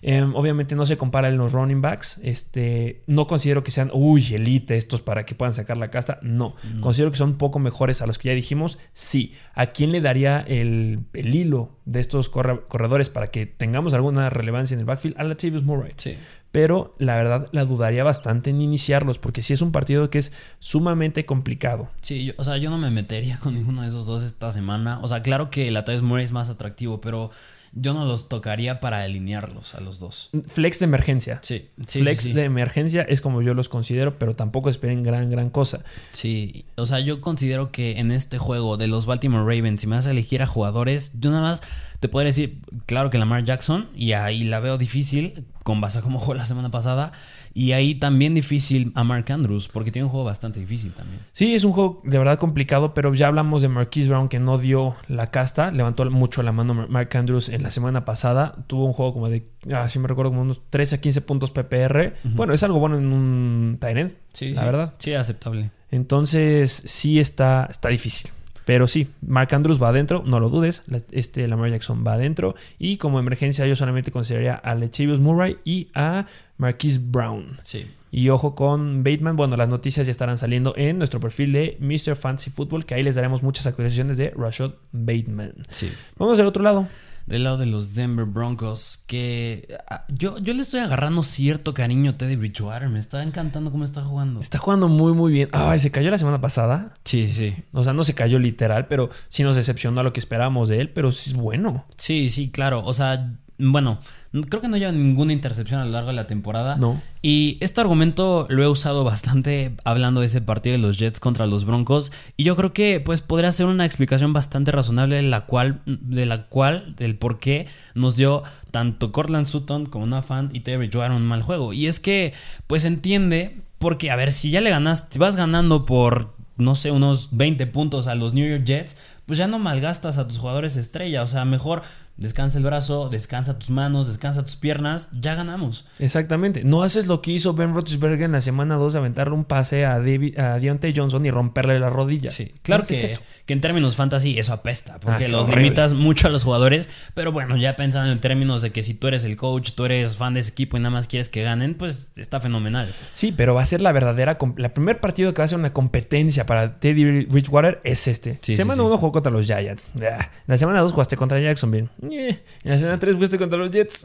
Em, obviamente no se compara en los running backs. Este, no considero que sean, uy, elite estos para que puedan sacar la casta. No. Considero que son un poco mejores a los que ya dijimos. Sí. ¿A quién le daría el, el hilo de estos corre- corredores para que tengamos alguna relevancia en el backfield? A Latavius Murray. Sí. Pero la verdad la dudaría bastante en iniciarlos porque sí es un partido que es sumamente complicado. Sí, yo- o sea, yo no me metería con ninguno de esos dos esta semana. O sea, claro que Latavius Murray es más atractivo, pero yo no los tocaría para alinearlos a los dos. Flex de emergencia. Sí, sí, Flex sí, sí. de emergencia es como yo los considero, pero tampoco esperen gran, gran cosa. Sí, o sea, yo considero que en este juego de los Baltimore Ravens, si me vas a elegir a jugadores, yo nada más te podría decir, claro que Lamar Jackson, y ahí la veo difícil, con base a cómo jugó la semana pasada, y ahí también difícil a Mark Andrews, porque tiene un juego bastante difícil también. Sí, es un juego de verdad complicado, pero ya hablamos de Marquise Brown que no dio la casta, levantó mucho la mano Mark Andrews en la semana pasada, tuvo un juego como de, ah, sí me recuerdo, como unos 13 a 15 puntos PPR. Bueno, es algo bueno en un end, Sí, la sí. verdad. Sí, aceptable. Entonces, sí está, está difícil. Pero sí, Mark Andrews va adentro, no lo dudes. la- Este Lamar Jackson va adentro. Y como emergencia, yo solamente consideraría a Lechavius Murray y a Marquise Brown. Sí. Y ojo con Bateman. Bueno, las noticias ya estarán saliendo en nuestro perfil de Mr. Fantasy Football, que ahí les daremos muchas actualizaciones de Rashad Bateman. Sí. Vamos al otro lado. Del lado de los Denver Broncos, que ah, yo, yo le estoy agarrando cierto cariño a Teddy Bridgewater. Me está encantando cómo está jugando. Está jugando muy, muy bien. Ay, se cayó la semana pasada. Sí, sí. O sea, no se cayó literal, pero sí nos decepcionó a lo que esperábamos de él, pero sí es bueno. Sí, sí, claro. O sea, bueno, creo que no lleva ninguna intercepción a lo largo de la temporada. No. Y este argumento lo he usado bastante hablando de ese partido de los Jets contra los Broncos. Y yo creo que pues podría ser una explicación bastante razonable de la cual, de la cual, del por qué nos dio tanto Cortland Sutton como Noah Fant y Teddy Bridgewater un mal juego. Y es que, pues entiende, porque a ver, si ya le ganas, si vas ganando por, no sé, unos 20 puntos a los New York Jets, pues ya no malgastas a tus jugadores estrella. O sea, mejor descansa el brazo, descansa tus manos, descansa tus piernas, ya ganamos. Exactamente. No haces lo que hizo Ben Roethlisberger en la semana 2 de aventarle un pase a, David, a Deontay Johnson y romperle la rodilla. Sí, claro que, eso. que en términos fantasy eso apesta, porque Ah, qué los horrible. limitas mucho a los jugadores, pero bueno, ya pensando en términos de que si tú eres el coach, tú eres fan de ese equipo y nada más quieres que ganen, pues está fenomenal. Sí, pero va a ser la verdadera. La primer partido que va a ser una competencia para Teddy Bridgewater es este. Sí, semana sí. 1 jugó contra los Giants. Ah. La semana 2 jugaste contra Jacksonville. Eh. En la semana 3 jugaste contra los Jets.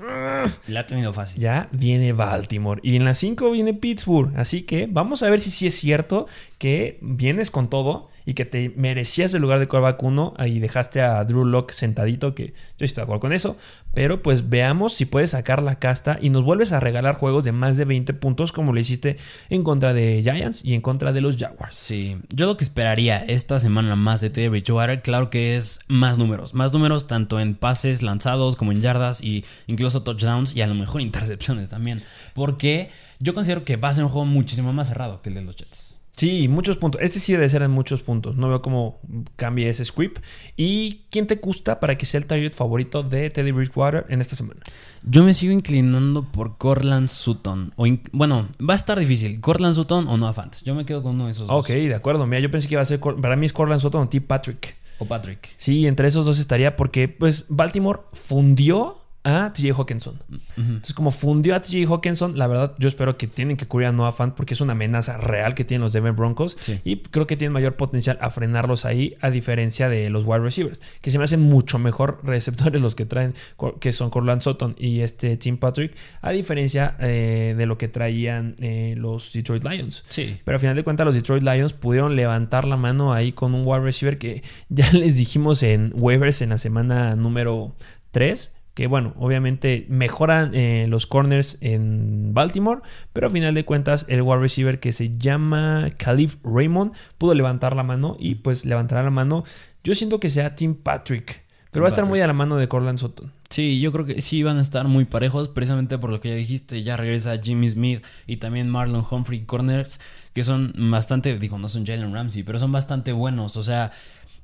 La ha tenido fácil. Ya viene Baltimore. Y en la 5 viene Pittsburgh. Así que vamos a ver si sí es cierto que vienes con todo y que te merecías el lugar de quarterback 1 y dejaste a Drew Locke sentadito, que yo estoy de acuerdo con eso. Pero pues veamos si puedes sacar la casta y nos vuelves a regalar juegos de más de 20 puntos como lo hiciste en contra de Giants y en contra de los Jaguars. Sí, yo lo que esperaría esta semana más de Teddy Bridgewater, claro que es más números. Más números tanto en pases lanzados como en yardas y incluso touchdowns y a lo mejor intercepciones también. Porque yo considero que va a ser un juego muchísimo más cerrado que el de los Jets. Sí, muchos puntos. Este sí debe ser en muchos puntos. No veo cómo cambie ese script. ¿Y quién te gusta para que sea el target favorito de Teddy Bridgewater en esta semana? Yo me sigo inclinando por Cortland Sutton. O bueno, va a estar difícil. Cortland Sutton o Noah Fant. Yo me quedo con uno de esos Ok, de acuerdo. Mira, yo pensé que iba a ser. Para mí es Cortland Sutton o T. Patrick. O Patrick. Sí, entre esos dos estaría porque, pues, Baltimore fundió a TJ Hawkinson. Entonces, como fundió a TJ Hawkinson, la verdad, yo espero que tienen que cubrir a Noah Fant porque es una amenaza real que tienen los Denver Broncos. Y creo que tienen mayor potencial a frenarlos ahí, a diferencia de los wide receivers, que se me hacen mucho mejor receptores los que traen, que son Corland Sutton y este Tim Patrick, a diferencia eh, de lo que traían eh, los Detroit Lions. Sí. Pero al final de cuentas, los Detroit Lions pudieron levantar la mano ahí con un wide receiver que ya les dijimos en waivers en la semana número 3 que bueno, obviamente mejoran eh, los corners en Baltimore, pero a final de cuentas el wide receiver que se llama Khalif Raymond pudo levantar la mano y pues levantará la mano. Yo siento que sea Tim Patrick, pero va a estar muy a la mano de Corland Sutton. Sí, yo creo que sí van a estar muy parejos, precisamente por lo que ya dijiste, ya regresa Jimmy Smith y también Marlon Humphrey Corners, que son bastante, digo, no son Jalen Ramsey, pero son bastante buenos, o sea,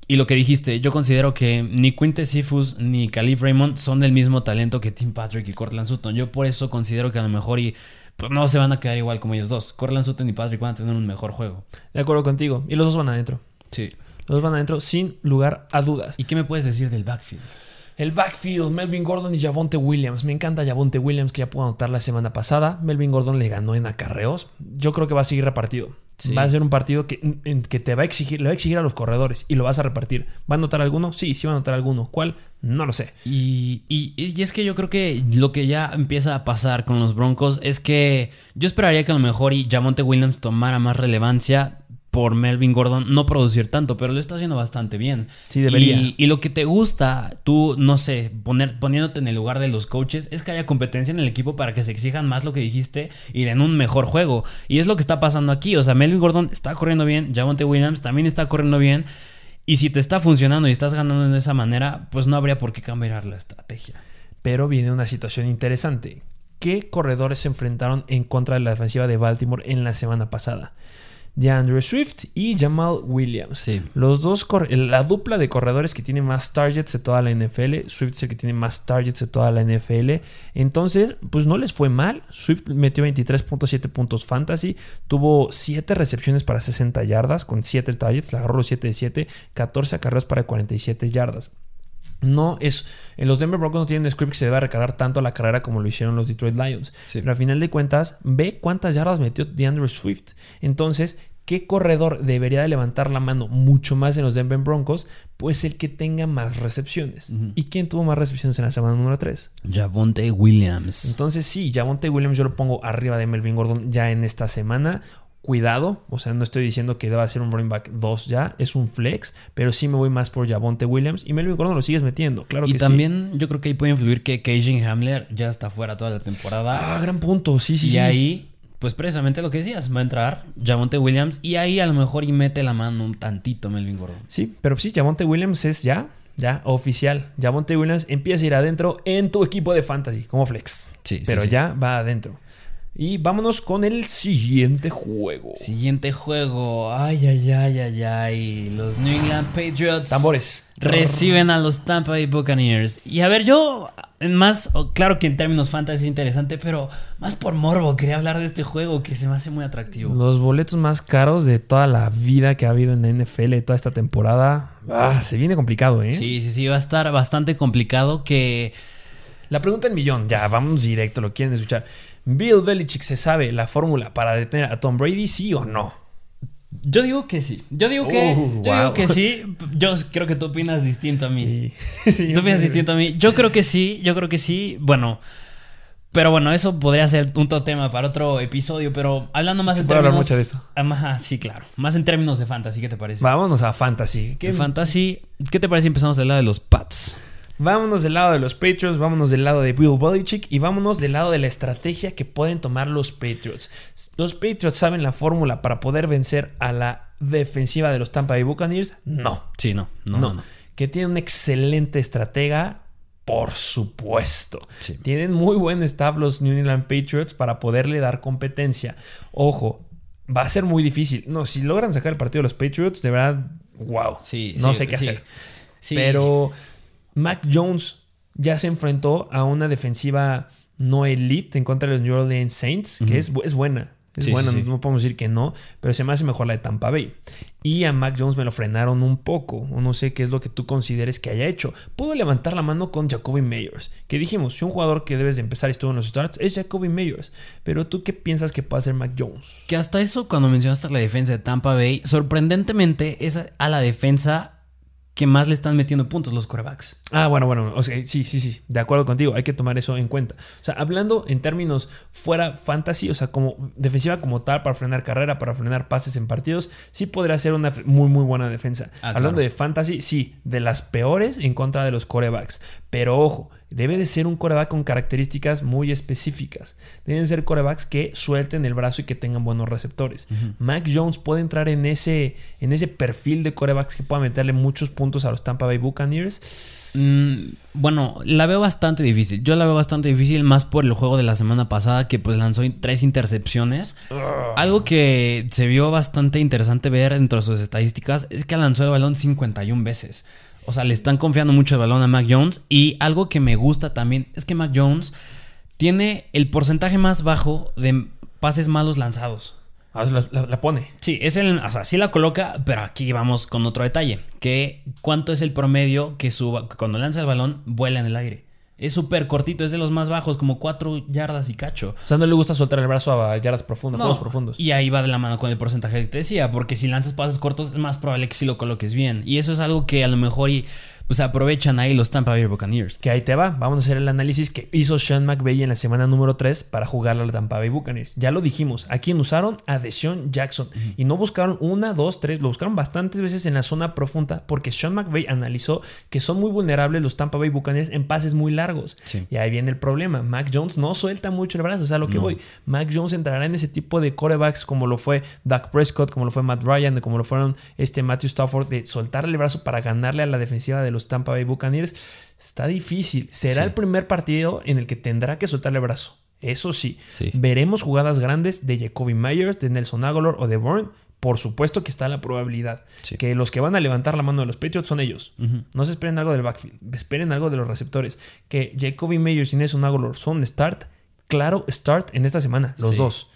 y lo que dijiste, yo considero que ni Quinte Sifus ni Calif Raymond son del mismo talento que Tim Patrick y Cortland Sutton. Yo por eso considero que a lo mejor y pues no se van a quedar igual como ellos dos. Cortland Sutton y Patrick van a tener un mejor juego. De acuerdo contigo. Y los dos van adentro. Sí. Los dos van adentro sin lugar a dudas. ¿Y qué me puedes decir del backfield? El backfield, Melvin Gordon y Javonte Williams. Me encanta Javonte Williams, que ya pudo anotar la semana pasada. Melvin Gordon le ganó en acarreos. Yo creo que va a seguir repartido. Va a ser un partido que, que, te va a exigir, le va a exigir a los corredores y lo vas a repartir. ¿Va a anotar alguno? Sí, sí va a anotar alguno. ¿Cuál? No lo sé. Y, y, y, es que yo creo que lo que ya empieza a pasar con los Broncos es que yo esperaría que a lo mejor y Jamonte Williams tomara más relevancia por Melvin Gordon no producir tanto, pero lo está haciendo bastante bien. Sí, debería. Y, lo que te gusta, tú, no sé, poner, poniéndote en el lugar de los coaches, es que haya competencia en el equipo para que se exijan más lo que dijiste y den un mejor juego. Y es lo que está pasando aquí. O sea, Melvin Gordon está corriendo bien, Javonte Williams también está corriendo bien. Y si te está funcionando y estás ganando de esa manera, pues no habría por qué cambiar la estrategia. Pero viene una situación interesante. ¿Qué corredores se enfrentaron en contra de la defensiva de Baltimore en la semana pasada? De Andrew Swift y Jamal Williams. Sí. Los dos, la dupla de corredores que tiene más targets de toda la NFL. Swift es el que tiene más targets de toda la NFL. Entonces, pues no les fue mal. Swift metió 23.7 puntos fantasy. Tuvo 7 recepciones para 60 yardas con 7 targets. Le agarró los 7 de 7. 14 acarreos para 47 yardas. No es. En los Denver Broncos no tienen un script que se deba recargar tanto a la carrera como lo hicieron los Detroit Lions. Pero al final de cuentas, ve cuántas yardas metió DeAndre Swift. Entonces, ¿qué corredor debería de levantar la mano mucho más en los Denver Broncos? Pues el que tenga más recepciones. ¿Y quién tuvo más recepciones en la semana número 3? Javonte Williams. Entonces, sí, Javonte Williams yo lo pongo arriba de Melvin Gordon ya en esta semana cuidado. O sea, no estoy diciendo que deba ser un running back 2 ya, es un flex, pero sí me voy más por Javonte Williams y Melvin Gordon lo sigues metiendo, claro y que también yo creo que ahí puede influir que Cajun Hamler ya está fuera toda la temporada. Ah, gran punto, sí, sí, y sí. ahí, pues precisamente lo que decías, va a entrar Javonte Williams y ahí a lo mejor y mete la mano un tantito Melvin Gordon. Sí, pero sí, Javonte Williams es ya ya oficial. Javonte Williams empieza a ir adentro en tu equipo de fantasy como flex. Sí, pero sí, ya va adentro. Y vámonos con el siguiente juego. Siguiente juego. Ay, ay, ay, ay, ay. Los New England Patriots. Tambores. Reciben a los Tampa Bay Buccaneers. Y a ver, yo, más, claro que en términos fantasy es interesante, pero más por morbo quería hablar de este juego que se me hace muy atractivo. Los boletos más caros de toda la vida que ha habido en la NFL toda esta temporada. Ah, se viene complicado, ¿eh? Sí, sí, sí, va a estar bastante complicado que... La pregunta del millón, ya, vamos directo, lo quieren escuchar. ¿Bill Belichick se sabe la fórmula para detener a Tom Brady, sí o no? Yo digo que sí. Yo digo que, Uh, yo wow. digo que sí. Yo creo que tú opinas distinto a mí. Sí. Tú opinas distinto a mí. Yo creo que sí. Yo creo que sí. Bueno, Pero bueno, eso podría ser un tema para otro episodio. Pero hablando más Se en puede hablar términos. mucho de sí, claro. Más en términos de fantasy, ¿qué te parece? Vámonos a Fantasy. ¿Qué- fantasy, ¿qué te parece si empezamos del lado de los Pats? Vámonos del lado de los Patriots, vámonos del lado de Bill Belichick y vámonos del lado de la estrategia que pueden tomar los Patriots. Los Patriots saben la fórmula para poder vencer a la defensiva de los Tampa Bay Buccaneers. No, Sí, no, no, no. Que tiene un excelente estratega, por supuesto. Sí. Tienen muy buen staff los New England Patriots para poderle dar competencia. Ojo, va a ser muy difícil. No, si logran sacar el partido de los Patriots, de verdad, wow. Sí, no sí, sé qué hacer. Sí. Pero Mac Jones ya se enfrentó a una defensiva no elite en contra de los New Orleans Saints, que es, es buena. Es Sí, buena, sí, sí. no podemos decir que no, pero se me hace mejor la de Tampa Bay. Y a Mac Jones me lo frenaron un poco. o No sé qué es lo que tú consideres que haya hecho. Pudo levantar la mano con Jacoby Meyers, que dijimos, si un jugador que debes de empezar y estuvo en los starts es Jacoby Meyers. Pero tú qué piensas que puede hacer Mac Jones? Que hasta eso, cuando mencionaste la defensa de Tampa Bay, sorprendentemente es a la defensa que más le están metiendo puntos los corebacks. Ah, bueno, bueno, o sea, sí, sí, sí, de acuerdo contigo, hay que tomar eso en cuenta. O sea, hablando en términos fuera fantasy, o sea, como defensiva como tal, para frenar carrera, para frenar pases en partidos, sí podría ser una muy, muy buena defensa. Ah, hablando claro. de fantasy, sí, de las peores en contra de los corebacks. Pero ojo, debe de ser un coreback con características muy específicas. Deben ser corebacks que suelten el brazo y que tengan buenos receptores. Mac Jones puede entrar en ese, en ese perfil de corebacks que pueda meterle muchos puntos a los Tampa Bay Buccaneers. Mm, bueno, la veo bastante difícil. Yo la veo bastante difícil más por el juego de la semana pasada que pues lanzó tres intercepciones. Algo que se vio bastante interesante ver dentro de sus estadísticas es que lanzó el balón 51 veces. O sea, le están confiando mucho el balón a Mac Jones. Y algo que me gusta también es que Mac Jones tiene el porcentaje más bajo de pases malos lanzados. Ah, la, la- la pone. Sí, es el, o sea, sí la coloca, pero aquí vamos con otro detalle, que cuánto es el promedio que suba, que cuando lanza el balón vuela en el aire. Es súper cortito, es de los más bajos, como 4 yardas y cacho. O sea, no le gusta soltar el brazo a yardas profundas, No, juegos profundos. Y ahí va de la mano con el porcentaje que te decía, porque si lanzas pases cortos es más probable que sí lo coloques bien. Y eso es algo que a lo mejor y, pues aprovechan ahí los Tampa Bay Buccaneers. Que ahí te va. Vamos a hacer el análisis que hizo Sean McVay en la semana número 3 para jugar a la Tampa Bay Buccaneers. Ya lo dijimos. ¿A quién usaron? A Deshaun Jackson. Y no buscaron una, dos, tres. Lo buscaron bastantes veces en la zona profunda porque Sean McVay analizó que son muy vulnerables los Tampa Bay Buccaneers en pases muy largos. Sí. Y ahí viene el problema. Mac Jones no suelta mucho el brazo. O sea, lo que No. voy. Mac Jones entrará en ese tipo de corebacks como lo fue Dak Prescott, como lo fue Matt Ryan, como lo fueron este Matthew Stafford, de soltarle el brazo para ganarle a la defensiva de los Tampa Bay Buccaneers. Está difícil. Será Sí. el primer partido en el que tendrá que soltarle el brazo. Eso sí, Sí. veremos jugadas grandes de Jacoby Myers, de Nelson Aguilar o de Bourne. Por supuesto que está la probabilidad Sí. que los que van a levantar la mano de los Patriots son ellos. No se esperen algo del backfield, esperen algo de los receptores. Que Jacoby Myers y Nelson Aguilar son start, claro, start en esta semana, los dos.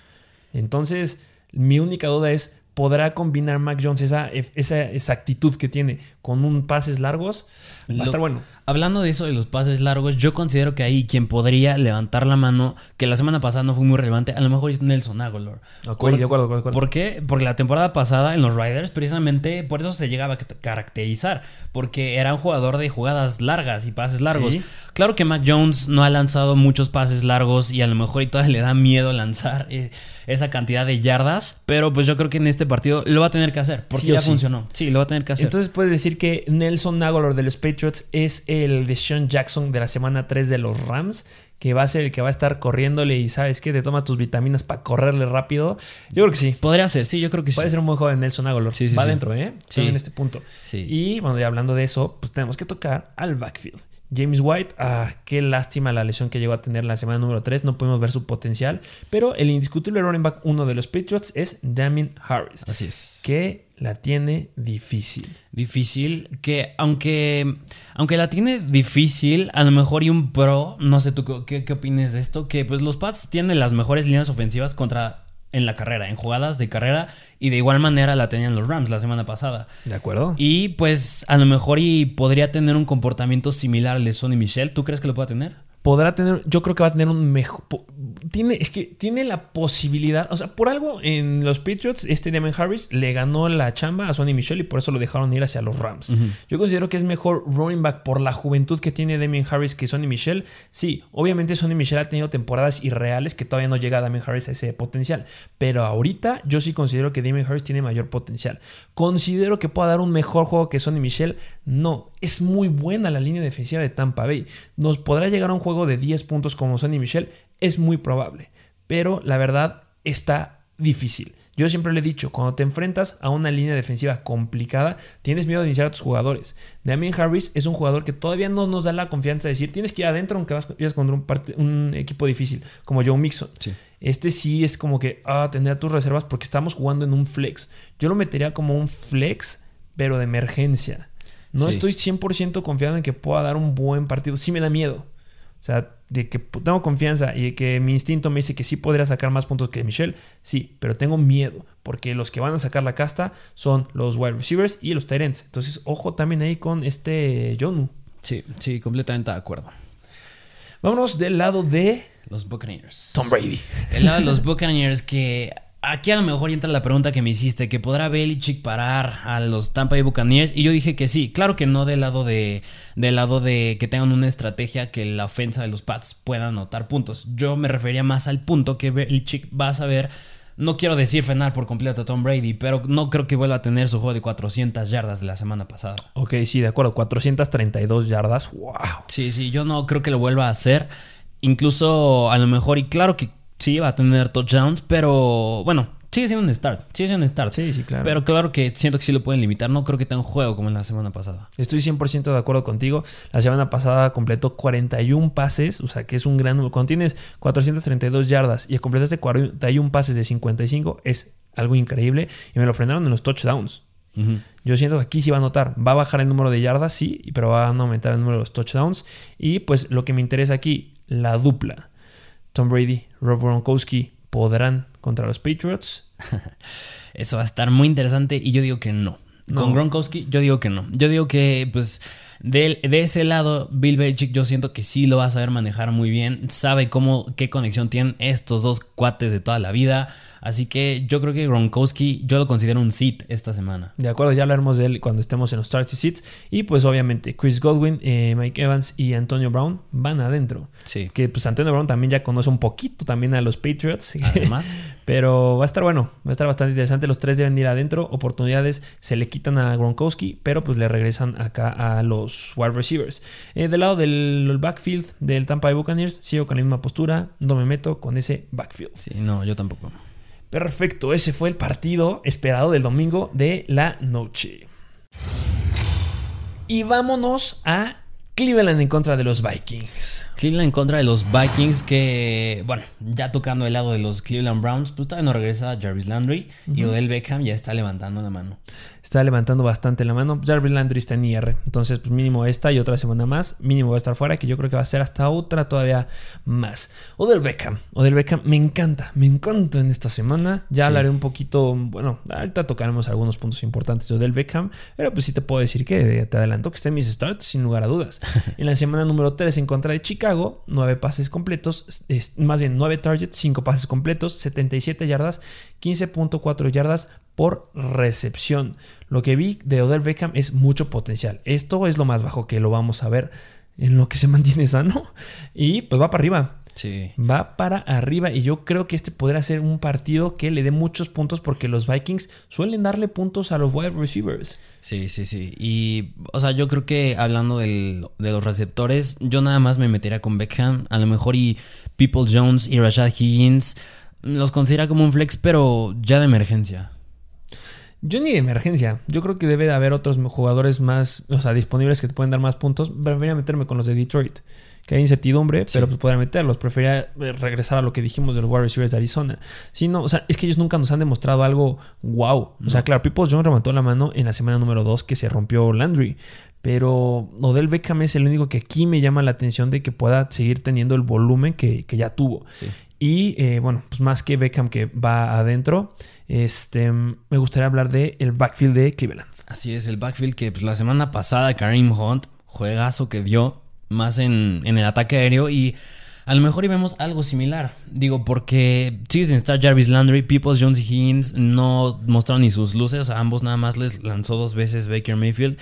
Entonces, mi única duda es, ¿podrá combinar Mac Jones esa, esa exactitud que tiene con un pases largos? Va a estar bueno. Hablando de eso de los pases largos, yo considero que ahí quien podría levantar la mano, que la semana pasada no fue muy relevante, a lo mejor es Nelson Aguilar. Ok, Por- de acuerdo, de acuerdo. ¿Por qué? Porque la temporada pasada en los Riders, precisamente por eso se llegaba a ca- caracterizar, porque era un jugador de jugadas largas y pases largos. Sí. Claro que Mac Jones no ha lanzado muchos pases largos y a lo mejor y todavía le da miedo lanzar eh, esa cantidad de yardas, pero pues yo creo que en este partido lo va a tener que hacer, porque Sí ya sí. funcionó. Sí, lo va a tener que hacer. Entonces puedes decir que Nelson Aguilar de los Patriots es el de Sean Jackson de la semana 3 de los Rams, que va a ser el que va a estar corriéndole y sabes que te toma tus vitaminas para correrle rápido. Yo creo que sí. Podría ser, sí, yo creo que Puede sí. ser un buen juego de Nelson Aguilar. Sí, sí, va sí. adentro, ¿eh? Sí. En este punto. Sí. Y bueno, ya hablando de eso, pues tenemos que tocar al backfield. James White, ah, qué lástima la lesión que llegó a tener la semana número 3, no pudimos ver su potencial, pero el indiscutible running back uno de los Patriots es Damien Harris, Así es. que la tiene difícil. Difícil, que aunque, aunque la tiene difícil, a lo mejor y un pro, no sé tú qué- qué, opines de esto, que pues los Pats tienen las mejores líneas ofensivas contra en la carrera, en jugadas de carrera, y de igual manera la tenían los Rams la semana pasada. ¿De acuerdo? Y pues a lo mejor y podría tener un comportamiento similar al de Sonny Michel, ¿tú crees que lo pueda tener? Podrá tener, yo creo que va a tener un mejor, tiene, es que tiene la posibilidad, o sea, por algo en los Patriots, este Damon Harris le ganó la chamba a Sonny Michel y por eso lo dejaron ir hacia los Rams. Yo considero que es mejor running back por la juventud que tiene Damien Harris que Sonny Michel. Sí, obviamente Sonny Michel ha tenido temporadas irreales que todavía no llega a Damien Harris a ese potencial, pero ahorita yo sí considero que Damien Harris tiene mayor potencial. Considero que pueda dar un mejor juego que Sonny Michel, no, es muy buena la línea defensiva de Tampa Bay. Nos podrá llegar a un juego de 10 puntos como Sonny Michel, es muy probable, pero la verdad está difícil. Yo siempre le he dicho, cuando te enfrentas a una línea defensiva complicada, tienes miedo de iniciar a tus jugadores. Damien Harris es un jugador que todavía no nos da la confianza de decir, tienes que ir adentro aunque vas, contra un, un, equipo difícil, como Joe Mixon. Este sí es como que, ah, tener tus reservas porque estamos jugando en un flex. Yo lo metería como un flex, pero de emergencia. No estoy 100% confiado en que pueda dar un buen partido. Sí me da miedo. O sea, de que tengo confianza y de que mi instinto me dice que sí podría sacar más puntos que Michelle, sí, pero tengo miedo porque los que van a sacar la casta son los wide receivers y los Tyrants. Entonces, ojo también ahí con este Jonu. Sí, sí, completamente de acuerdo. Vámonos del lado de los Buccaneers. Tom Brady. El lado de los Buccaneers que Aquí a lo mejor entra la pregunta que me hiciste, que podrá Belichick parar a los Tampa Bay Buccaneers y yo dije que sí, claro que no del lado de del lado de que tengan una estrategia que la ofensa de los Pats pueda anotar puntos. Yo me refería más al punto que Belichick va a saber no quiero decir frenar por completo a Tom Brady, pero no creo que vuelva a tener su juego de 400 yardas de la semana pasada. Ok, sí, de acuerdo, 432 yardas. Wow. Sí, sí, yo no creo que lo vuelva a hacer. Incluso a lo mejor, y claro que sí, va a tener touchdowns, pero bueno, sigue siendo un start. Sigue siendo un start. Sí, sí, claro. Pero claro que siento que sí lo pueden limitar. No creo que tenga un juego como en la semana pasada. Estoy 100% de acuerdo contigo. La semana pasada completó 41 pases, o sea que es un gran número. Cuando tienes 432 yardas y completaste 41 pases de 55, es algo increíble. Y me lo frenaron en los touchdowns. Yo siento que aquí sí va a notar, va a bajar el número de yardas, sí, pero va a aumentar el número de los touchdowns. Y pues lo que me interesa aquí, la dupla. Tom Brady, Rob Gronkowski podrán contra los Patriots. Eso va a estar muy interesante y yo digo que no. Con Gronkowski, yo digo que no. Yo digo que, pues, de, de, ese lado, Bill Belichick, yo siento que sí lo va a saber manejar muy bien. Sabe cómo, qué conexión tienen estos dos cuates de toda la vida. Así que yo creo que Gronkowski, yo lo considero un sit esta semana. De acuerdo, ya hablaremos de él cuando estemos en los Starty Seats. Y pues obviamente Chris Godwin, eh, Mike Evans y Antonio Brown van adentro. Sí. Que pues Antonio Brown también ya conoce un poquito también a los Patriots. Además. pero va a estar bueno, va a estar bastante interesante. Los tres deben ir adentro. Oportunidades se le quitan a Gronkowski, pero pues le regresan acá a los wide receivers. Eh, del lado del backfield del Tampa Bay Buccaneers, sigo con la misma postura. No me meto con ese backfield. Sí, no, yo tampoco. Perfecto, ese fue el partido esperado del domingo de la noche. Y vámonos a Cleveland en contra de los Vikings. Cleveland en contra de los Vikings que, bueno, ya tocando el lado de los Cleveland Browns, pues todavía no regresa Jarvis Landry y Odell Beckham ya está levantando la mano está levantando bastante la mano. Jarvis Landry está en IR. Entonces, pues mínimo esta y otra semana más. Mínimo va a estar fuera, que yo creo que va a ser hasta otra todavía más. Odell Beckham. Odell Beckham me encanta. Me encanta en esta semana. Ya hablaré un poquito. Bueno, ahorita tocaremos algunos puntos importantes de Odell Beckham. Pero pues sí te puedo decir que te adelanto que está en mis starts, sin lugar a dudas. en la semana número 3 en contra de Chicago, 9 pases completos. más bien 9 targets, 5 pases completos, 77 yardas, 15.4 yardas por recepción. Lo que vi de Odell Beckham es mucho potencial. Esto es lo más bajo que lo vamos a ver en lo que se mantiene sano. Y pues va para arriba. Sí. Va para arriba y yo creo que este podría ser un partido que le dé muchos puntos porque los Vikings suelen darle puntos a los wide receivers. Sí, sí, sí. Y, o sea, yo creo que hablando de los receptores, yo nada más me metería con Beckham, a lo mejor y People Jones y Rashad Higgins los considera como un flex, pero ya de emergencia. Yo ni de emergencia. Yo creo que debe de haber otros jugadores más, o sea, disponibles que te pueden dar más puntos. Preferiría meterme con los de Detroit. Que hay incertidumbre, pero pues podría meterlos. Preferiría eh, regresar a lo que dijimos de los Warriors Receivers de Arizona. Sí, no, o sea, es que ellos nunca nos han demostrado algo wow. O sea, claro, People John remontó la mano en la semana número 2 que se rompió Landry. Pero Odell Beckham es el único que aquí me llama la atención de que pueda seguir teniendo el volumen que, que ya tuvo. Sí. Y eh, bueno, pues más que Beckham que va adentro, este, me gustaría hablar del el backfield de Cleveland. Así es, el backfield que pues, la semana pasada Kareem Hunt, juegazo que dio, más en, en el ataque aéreo y a lo mejor y vemos algo similar. Digo, porque sigue sin estar Jarvis Landry, Peoples, Jones y Higgins no mostraron ni sus luces. A ambos nada más les lanzó dos veces Baker Mayfield.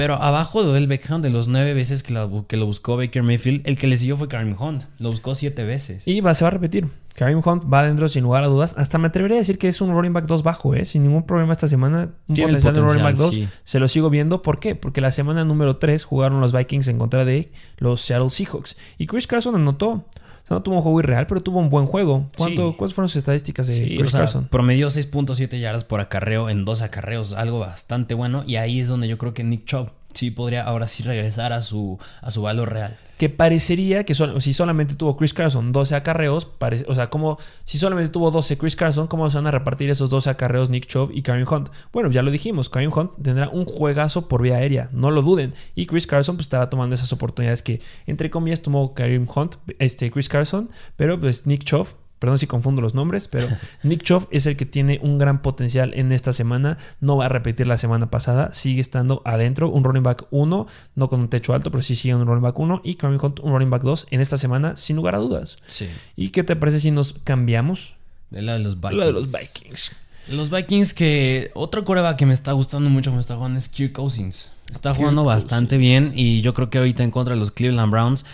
Pero abajo de Odell Beckham, de los nueve veces que lo, que lo buscó Baker Mayfield, el que le siguió fue Karim Hunt. Lo buscó siete veces. Y va, se va a repetir. Karim Hunt va adentro sin lugar a dudas. Hasta me atrevería a decir que es un running back 2 bajo, ¿eh? Sin ningún problema esta semana. Un Tiene potencial, de running back potencial, 2. sí. Se lo sigo viendo. ¿Por qué? Porque la semana número 3 jugaron los Vikings en contra de los Seattle Seahawks. Y Chris Carson anotó. No tuvo un juego irreal, pero tuvo un buen juego. ¿Cuánto, Sí. ¿Cuáles fueron sus estadísticas de Sí, Chris o sea, Carson? promedió 6.7 yardas por acarreo en dos acarreos, algo bastante bueno. Y ahí es donde yo creo que Nick Chubb sí podría ahora sí regresar a su, a su valor real. que parecería que si solamente tuvo Chris Carson 12 acarreos, o sea, como si solamente tuvo 12 Chris Carson, ¿cómo se van a repartir esos 12 acarreos Nick Chubb y Kareem Hunt? Bueno, ya lo dijimos, Kareem Hunt tendrá un juegazo por vía aérea, no lo duden. Y Chris Carson pues estará tomando esas oportunidades que, entre comillas, tomó Kareem Hunt, este Chris Carson, pero pues Nick Chubb Perdón si confundo los nombres, pero Nick Chubb es el que tiene un gran potencial en esta semana. No va a repetir la semana pasada. Sigue estando adentro. Un running back 1, no con un techo alto, pero sí sigue un running back 1. Y Kareem Hunt un running back 2 en esta semana, sin lugar a dudas. Sí. ¿Y qué te parece si nos cambiamos? De la de los Vikings. Lo de los Vikings. Los Vikings que otro coreback que me está gustando mucho, me está jugando es Kirk Cousins. Está jugando bastante bien y yo creo que ahorita en contra de los Cleveland Browns.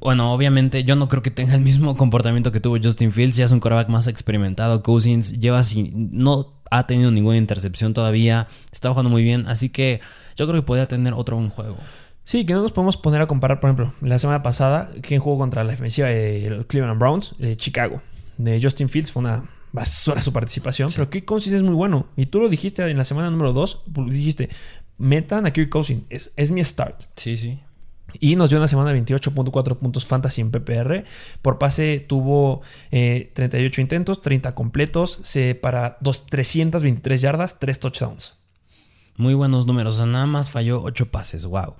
Bueno, obviamente yo no creo que tenga el mismo comportamiento que tuvo Justin Fields. Ya es un coreback más experimentado. Cousins lleva sin, no ha tenido ninguna intercepción todavía. Está jugando muy bien. Así que yo creo que podría tener otro buen juego. Sí, que no nos podemos poner a comparar, por ejemplo, la semana pasada, ¿quién jugó contra la defensiva de los Cleveland Browns? De Chicago. De Justin Fields fue una basura su participación, pero Kirk Cousins es muy bueno. Y tú lo dijiste en la semana número 2, dijiste, metan a Kirk Cousins, es, es mi start. Sí, sí. Y nos dio una semana de 28.4 puntos fantasy en PPR. Por pase tuvo eh, 38 intentos, 30 completos, se, para dos, 323 yardas, 3 touchdowns. Muy buenos números. O sea, nada más falló 8 pases. Wow.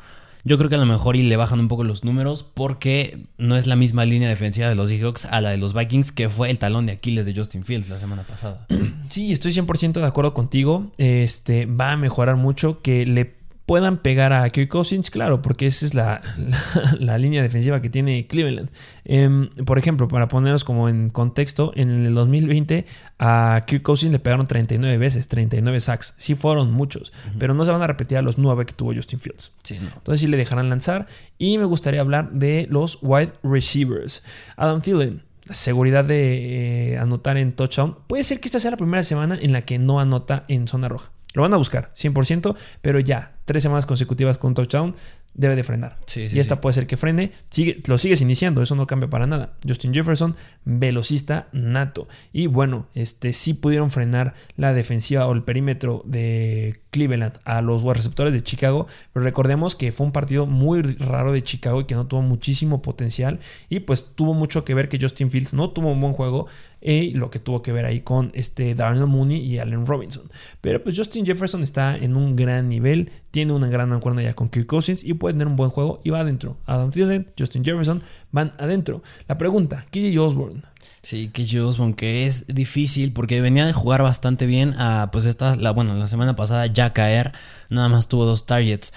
Yo creo que a lo mejor y le bajan un poco los números porque no es la misma línea defensiva de los Seahawks a la de los Vikings, que fue el talón de Aquiles de Justin Fields la semana pasada. Sí, estoy 100% de acuerdo contigo. Este va a mejorar mucho que le puedan pegar a Kirk Cousins, claro, porque esa es la, la, la línea defensiva que tiene Cleveland. Eh, por ejemplo, para ponernos como en contexto, en el 2020 a Kirk Cousins le pegaron 39 veces, 39 sacks. Sí fueron muchos, uh -huh. pero no se van a repetir a los 9 que tuvo Justin Fields. Sí, no. Entonces sí le dejarán lanzar. Y me gustaría hablar de los wide receivers. Adam Thielen, seguridad de eh, anotar en touchdown. Puede ser que esta sea la primera semana en la que no anota en zona roja. Lo van a buscar, 100%, pero ya, tres semanas consecutivas con touchdown, debe de frenar. Sí, sí, y esta sí. puede ser que frene. Sigue, lo sigues iniciando, eso no cambia para nada. Justin Jefferson, velocista nato. Y bueno, este sí pudieron frenar la defensiva o el perímetro de Cleveland a los receptores de Chicago. Pero recordemos que fue un partido muy raro de Chicago y que no tuvo muchísimo potencial. Y pues tuvo mucho que ver que Justin Fields no tuvo un buen juego. Y lo que tuvo que ver ahí con este Darnell Mooney y Allen Robinson. Pero pues Justin Jefferson está en un gran nivel. Tiene una gran acuerdo ya con Kirk Cousins y puede tener un buen juego y va adentro. Adam Thielen, Justin Jefferson van adentro. La pregunta, KJ Osborne. Sí, KJ Osborne, que es difícil porque venía de jugar bastante bien a pues esta, la, bueno, la semana pasada ya caer, nada más tuvo dos targets.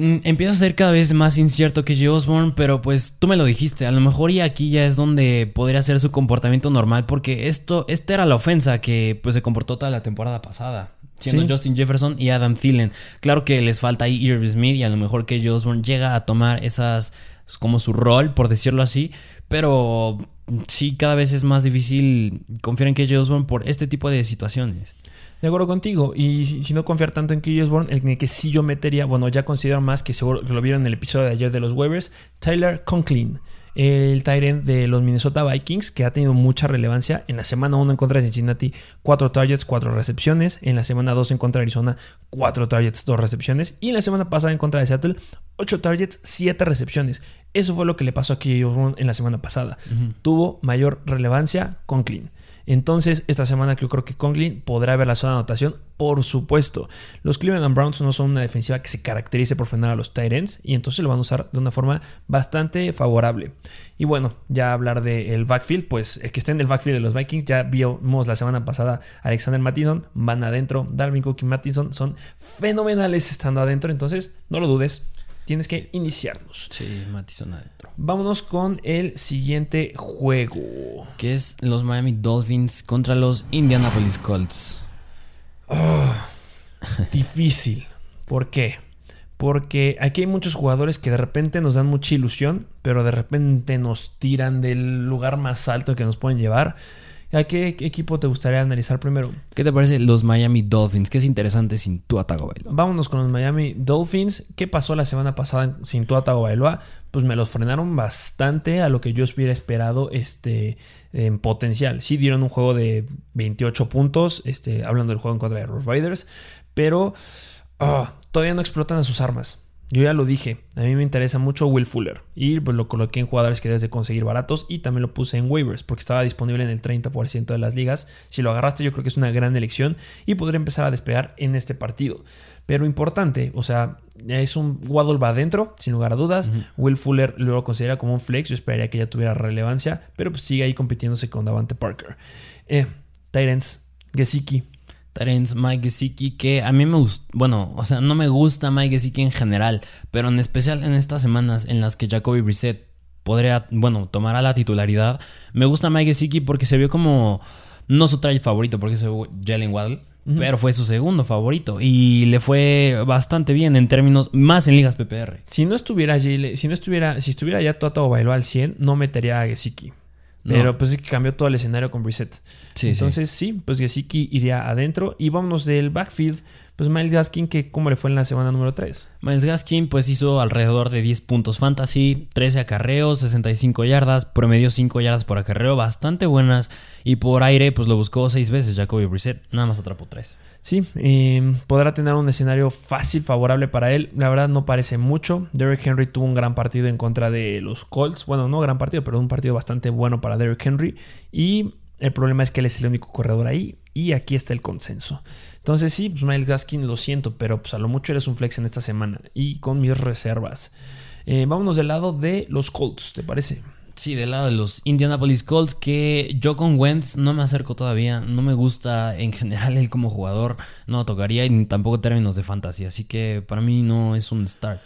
Mm, Empieza a ser cada vez más incierto que. Osborne, pero pues tú me lo dijiste, a lo mejor y aquí ya es donde podría ser su comportamiento normal, porque esto, esta era la ofensa que pues se comportó toda la temporada pasada. Siendo Sí. Justin Jefferson y Adam Thielen. Claro que les falta ahí Irv Smith y a lo mejor que. Osborne llega a tomar esas como su rol, por decirlo así, pero sí cada vez es más difícil confiar en KJ Osborne por este tipo de situaciones. De acuerdo contigo. Y si, si no confiar tanto en KJ Osborne, el que sí yo metería, bueno, ya considero más que seguro que lo vieron en el episodio de ayer de los waivers, Tyler Conklin. El Tyrant de los Minnesota Vikings, que ha tenido mucha relevancia. En la semana 1 en contra de Cincinnati, 4 targets, 4 recepciones. En la semana 2 en contra de Arizona, 4 targets, 2 recepciones. Y en la semana pasada en contra de Seattle, 8 targets, 7 recepciones. Eso fue lo que le pasó a KJ en la semana pasada. Uh -huh. Tuvo mayor relevancia Conklin. Entonces, esta semana yo creo que Conklin podrá ver la zona de anotación, por supuesto. Los Cleveland Browns no son una defensiva que se caracterice por frenar a los Tyrants y entonces lo van a usar de una forma bastante favorable. Y bueno, ya hablar del backfield, pues el que esté en el backfield de los Vikings, ya vimos la semana pasada Alexander Mattison, van adentro, Dalvin Cook y Mattison son fenomenales estando adentro, entonces no lo dudes. tienes que iniciarlos. Sí, Matison adentro. Vámonos con el siguiente juego. Que es los Miami Dolphins contra los Indianapolis Colts. Difícil. ¿Por qué? Porque aquí hay muchos jugadores que de repente nos dan mucha ilusión, pero de repente nos tiran del lugar más alto que nos pueden llevar. ¿A qué equipo te gustaría analizar primero? ¿Qué te parece los Miami Dolphins? Que es interesante sin Tua Tagovailoa. Vámonos con los Miami Dolphins. ¿Qué pasó la semana pasada sin Tua Tagovailoa? Pues me los frenaron bastante a lo que yo hubiera esperado este, en potencial. Sí dieron un juego de 28 puntos, este, hablando del juego en contra de los Raiders, pero ah, todavía no explotan a sus armas. Yo ya lo dije, a mí me interesa mucho Will Fuller y pues lo coloqué en jugadores que debes de conseguir baratos y también lo puse en waivers porque estaba disponible en el 30% de las ligas. Si lo agarraste yo creo que es una gran elección y podría empezar a despegar en este partido. Pero importante, o sea, es un Waddle va adentro, sin lugar a dudas. Will Fuller lo considera como un flex, yo esperaría que ya tuviera relevancia, pero pues sigue ahí compitiéndose con Davante Parker. Eh, Tyrants, Gesicki, Terence Mike Gesicki, que a mí me gusta, bueno, o sea, no me gusta Mike Gesicki en general, pero en especial en estas semanas en las que Jacoby Brissett podría, bueno, tomará la titularidad, me gusta Mike Gesicki porque se vio como, no su traje favorito, porque se Jalen Waddle, pero fue su segundo favorito y le fue bastante bien en términos, más en ligas PPR. Si no estuviera si no estuviera, si estuviera ya Toto bailó al 100, no metería a Gesicki. Pero pues es que cambió todo el escenario con Reset. Entonces sí, pues Gesicki iría adentro. Y vámonos del backfield pues Miles Gaskin, que ¿cómo le fue en la semana número 3? Miles Gaskin pues hizo alrededor de 10 puntos fantasy, 13 acarreos, 65 yardas, promedio 5 yardas por acarreo, bastante buenas. Y por aire pues lo buscó 6 veces Jacoby Brissett, nada más atrapó 3. Sí, em, podrá tener un escenario fácil, favorable para él. La verdad no parece mucho. Derrick Henry tuvo un gran partido en contra de los Colts. Bueno, no gran partido, pero un partido bastante bueno para Derrick Henry. Y el problema es que él es el único corredor ahí. Y aquí está el consenso. Entonces sí, pues Miles Gaskin lo siento, pero pues a lo mucho eres un flex en esta semana y con mis reservas. Eh, vámonos del lado de los Colts, ¿te parece? Sí, del lado de los Indianapolis Colts, que yo con Wentz no me acerco todavía. No me gusta en general él como jugador. No tocaría y tampoco términos de fantasía. Así que para mí no es un start.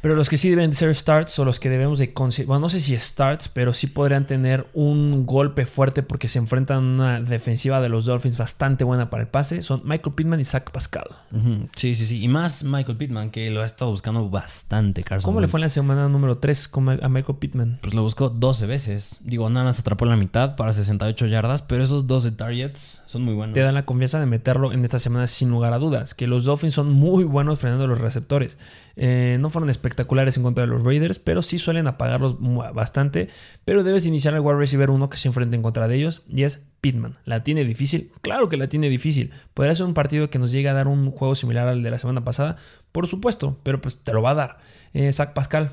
Pero los que sí deben ser starts o los que debemos de considerar, bueno, no sé si starts, pero sí podrían tener un golpe fuerte porque se enfrentan a una defensiva de los Dolphins bastante buena para el pase, son Michael Pittman y Zach Pascal. Sí, sí, sí. Y más Michael Pittman, que lo ha estado buscando bastante, Carson. ¿Cómo le fue en la semana número 3 a Michael Pittman? Pues lo buscó 12 veces. Digo, nada más atrapó la mitad para 68 yardas, pero esos 12 targets son muy buenos. Te dan la confianza de meterlo en esta semana sin lugar a dudas, que los Dolphins son muy buenos frenando los receptores. Eh, no fueron espectaculares en contra de los Raiders, pero sí suelen apagarlos bastante. Pero debes iniciar el wide receiver uno que se enfrente en contra de ellos y es Pitman. ¿La tiene difícil? Claro que la tiene difícil. ¿Podría ser un partido que nos llegue a dar un juego similar al de la semana pasada? Por supuesto, pero pues te lo va a dar. Eh, Zach Pascal.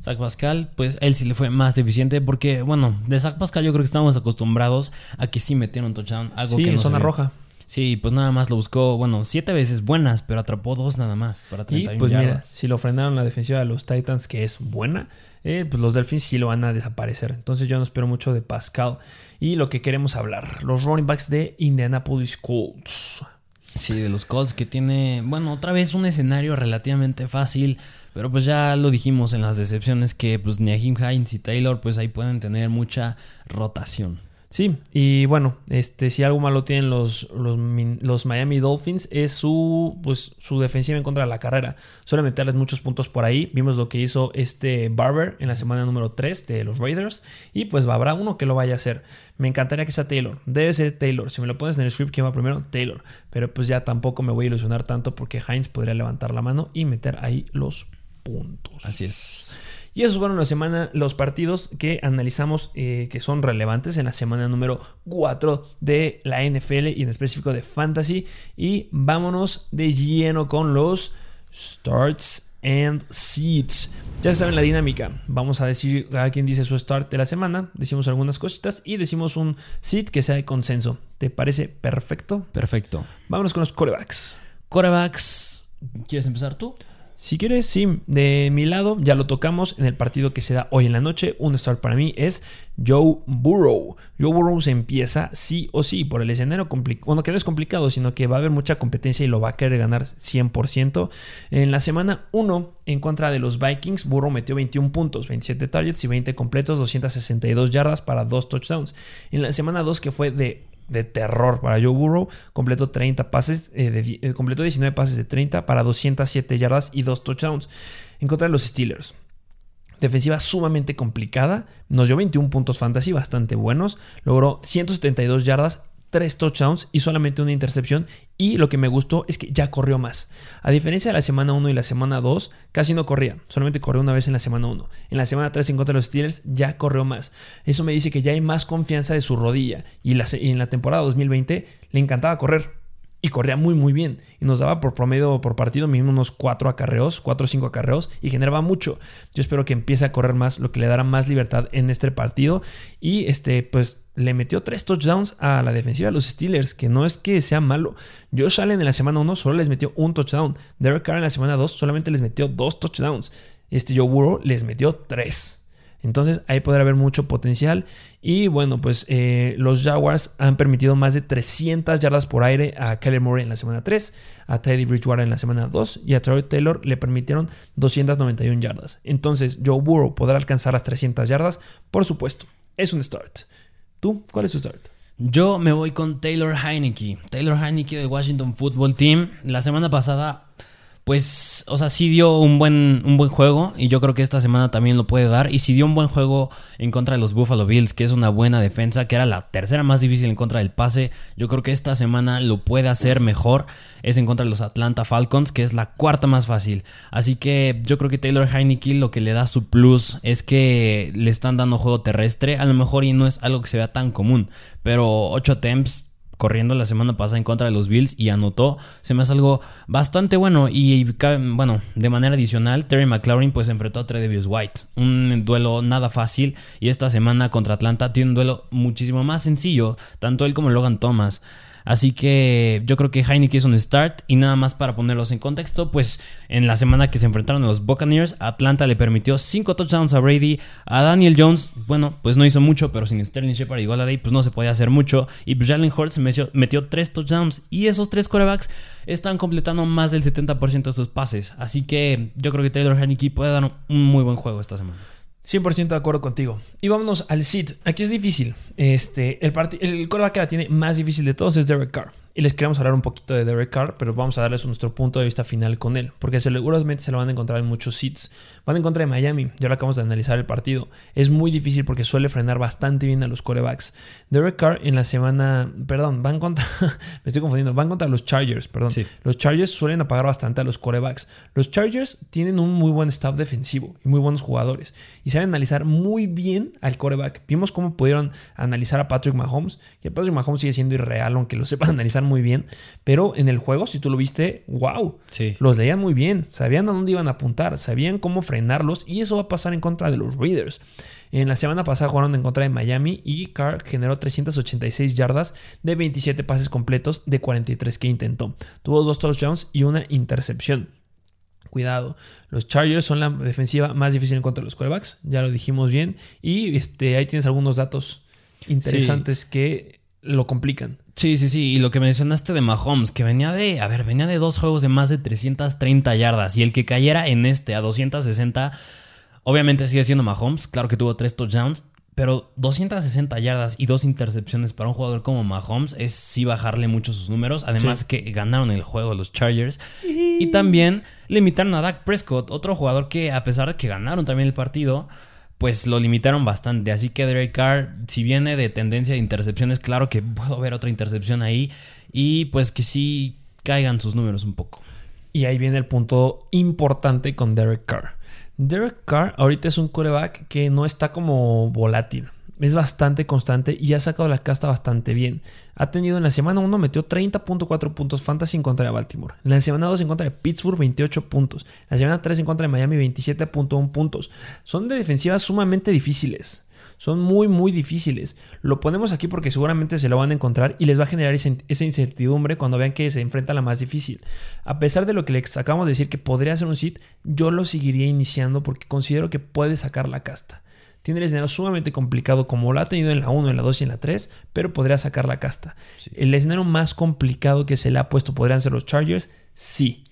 Zach Pascal, pues él sí le fue más deficiente porque, bueno, de Zach Pascal yo creo que estamos acostumbrados a que sí metieron un touchdown, algo que no en zona roja. Sí, pues nada más lo buscó, bueno, siete veces buenas, pero atrapó dos nada más para 31 Y pues mira, si lo frenaron la defensiva de los Titans, que es buena, eh, pues los Delfins sí lo van a desaparecer. Entonces yo no espero mucho de Pascal. Y lo que queremos hablar, los running backs de Indianapolis Colts. Sí, de los Colts que tiene, bueno, otra vez un escenario relativamente fácil. Pero pues ya lo dijimos en las decepciones que pues Nahim Hines y Taylor pues ahí pueden tener mucha rotación. Sí, y bueno, este, si algo malo tienen los, los, Miami Dolphins es su, pues, su defensiva en contra de la carrera. Suele meterles muchos puntos por ahí. Vimos lo que hizo este Barber en la semana número 3 de los Raiders. Y pues habrá uno que lo vaya a hacer. Me encantaría que sea Taylor. Debe ser Taylor. Si me lo pones en el script, ¿quién va primero? Taylor. Pero pues ya tampoco me voy a ilusionar tanto porque Hines podría levantar la mano y meter ahí los puntos. Así es. Y esos fueron la semana, los partidos que analizamos eh, que son relevantes en la semana número 4 de la NFL y en específico de Fantasy. Y vámonos de lleno con los starts and seats. Ya saben la dinámica. Vamos a decir a quien dice su start de la semana. Decimos algunas cositas y decimos un seat que sea de consenso. ¿Te parece perfecto? Perfecto. Vámonos con los corebacks. Corebacks. ¿Quieres empezar tú? Si quieres, sí, de mi lado ya lo tocamos en el partido que se da hoy en la noche. Un start para mí es Joe Burrow. Joe Burrow se empieza sí o sí por el escenario complicado. Bueno, que no es complicado, sino que va a haber mucha competencia y lo va a querer ganar 100%. En la semana 1 en contra de los Vikings, Burrow metió 21 puntos, 27 targets y 20 completos, 262 yardas para 2 touchdowns. En la semana 2 que fue de de terror para Joe Burrow. Completó 30 pases, eh, eh, completó 19 pases de 30 para 207 yardas y 2 touchdowns en contra de los Steelers. Defensiva sumamente complicada, nos dio 21 puntos fantasy bastante buenos, logró 172 yardas tres touchdowns y solamente una intercepción. Y lo que me gustó es que ya corrió más. A diferencia de la semana 1 y la semana 2, casi no corría. Solamente corrió una vez en la semana 1. En la semana 3 en contra de los Steelers ya corrió más. Eso me dice que ya hay más confianza de su rodilla. Y, en la temporada 2020 le encantaba correr y corría muy muy bien y nos daba por promedio por partido mínimo unos 4 acarreos, 4 o 5 acarreos y generaba mucho. Yo espero que empiece a correr más, lo que le dará más libertad en este partido y este pues le metió 3 touchdowns a la defensiva de los Steelers, que no es que sea malo. Josh Allen en la semana 1 solo les metió un touchdown. Derek Carr en la semana 2 solamente les metió 2 touchdowns. Este Joe Burrow les metió 3. Entonces ahí podrá haber mucho potencial. Y bueno, pues eh, los Jaguars han permitido más de 300 yardas por aire a Kelly Murray en la semana 3, a Teddy Bridgewater en la semana 2 y a Troy Taylor le permitieron 291 yardas. Entonces Joe Burrow podrá alcanzar las 300 yardas, por supuesto. Es un start. ¿Tú cuál es tu start? Yo me voy con Taylor Heineke. Taylor Heineke del Washington Football Team. La semana pasada pues, o sea, sí dio un buen, un buen juego y yo creo que esta semana también lo puede dar. Y si dio un buen juego en contra de los Buffalo Bills, que es una buena defensa, que era la tercera más difícil en contra del pase, yo creo que esta semana lo puede hacer mejor. Es en contra de los Atlanta Falcons, que es la cuarta más fácil. Así que yo creo que Taylor Heineke lo que le da su plus es que le están dando juego terrestre. A lo mejor y no es algo que se vea tan común, pero 8 attempts corriendo la semana pasada en contra de los Bills y anotó, se me hace algo bastante bueno. Y bueno, de manera adicional, Terry McLaurin pues enfrentó a Tredavious White, un duelo nada fácil. Y esta semana contra Atlanta tiene un duelo muchísimo más sencillo, tanto él como Logan Thomas. Así que yo creo que Heineken es un start. Y nada más para ponerlos en contexto, pues en la semana que se enfrentaron a los Buccaneers, Atlanta le permitió 5 touchdowns a Brady. A Daniel Jones, bueno, pues no hizo mucho, pero sin Sterling Shepard y Goladay, pues no se podía hacer mucho. Y pues Jalen Hurts metió, metió 3 touchdowns. Y esos 3 corebacks están completando más del 70% de sus pases. Así que yo creo que Taylor Heineke puede dar un muy buen juego esta semana. 100% de acuerdo contigo. Y vámonos al sit. Aquí es difícil. Este, el, el coreback que la tiene más difícil de todos es Derek Carr y les queremos hablar un poquito de Derek Carr, pero vamos a darles nuestro punto de vista final con él, porque seguramente se lo van a encontrar en muchos seats. Van en contra de Miami, ya lo acabamos de analizar el partido. Es muy difícil porque suele frenar bastante bien a los corebacks. Derek Carr en la semana, perdón, van contra, me estoy confundiendo, van contra los Chargers, perdón. Los Chargers suelen apagar bastante a los corebacks. Los Chargers tienen un muy buen staff defensivo y muy buenos jugadores y saben analizar muy bien al coreback. Vimos cómo pudieron analizar a Patrick Mahomes, que Patrick Mahomes sigue siendo irreal, aunque lo sepan analizar muy bien. Pero en el juego, si tú lo viste, wow. Los leían muy bien. Sabían a dónde iban a apuntar. Sabían cómo frenarlos. Y eso va a pasar en contra de los Raiders. En la semana pasada jugaron en contra de Miami y Carr generó 386 yardas de 27 pases completos de 43 que intentó. Tuvo dos touchdowns y una intercepción. Cuidado, los Chargers son la defensiva más difícil en contra de los quarterbacks, ya lo dijimos bien. Y este, ahí tienes algunos datos interesantes que lo complican. Sí, sí, sí. Y lo que mencionaste de Mahomes, que venía de, a ver, venía de dos juegos de más de 330 yardas. Y el que cayera en este a 260, obviamente sigue siendo Mahomes. Claro que tuvo tres touchdowns. Pero 260 yardas y dos intercepciones para un jugador como Mahomes es sí bajarle mucho sus números. Además que ganaron el juego los Chargers. Y también limitaron a Dak Prescott, otro jugador que a pesar de que ganaron también el partido, pues lo limitaron bastante. Así que Derek Carr, si viene de tendencia de intercepciones, claro que puedo ver otra intercepción ahí. Y pues que sí caigan sus números un poco. Y ahí viene el punto importante con Derek Carr. Derek Carr ahorita es un coreback que no está como volátil es bastante constante y ha sacado la casta bastante bien. Ha tenido en la semana 1 metió 30.4 puntos fantasy en contra de Baltimore. En la semana 2 en contra de Pittsburgh 28 puntos. En la semana 3 en contra de Miami 27.1 puntos. Son de defensivas sumamente difíciles. Son muy, muy difíciles. Lo ponemos aquí porque seguramente se lo van a encontrar y les va a generar esa incertidumbre cuando vean que se enfrenta a la más difícil. A pesar de lo que les acabamos de decir que podría ser un sit, yo lo seguiría iniciando porque considero que puede sacar la casta. Tiene el escenario sumamente complicado como lo ha tenido en la 1, en la 2 y en la 3, pero podría sacar la casta. El escenario más complicado que se le ha puesto podrían ser los Chargers, sí.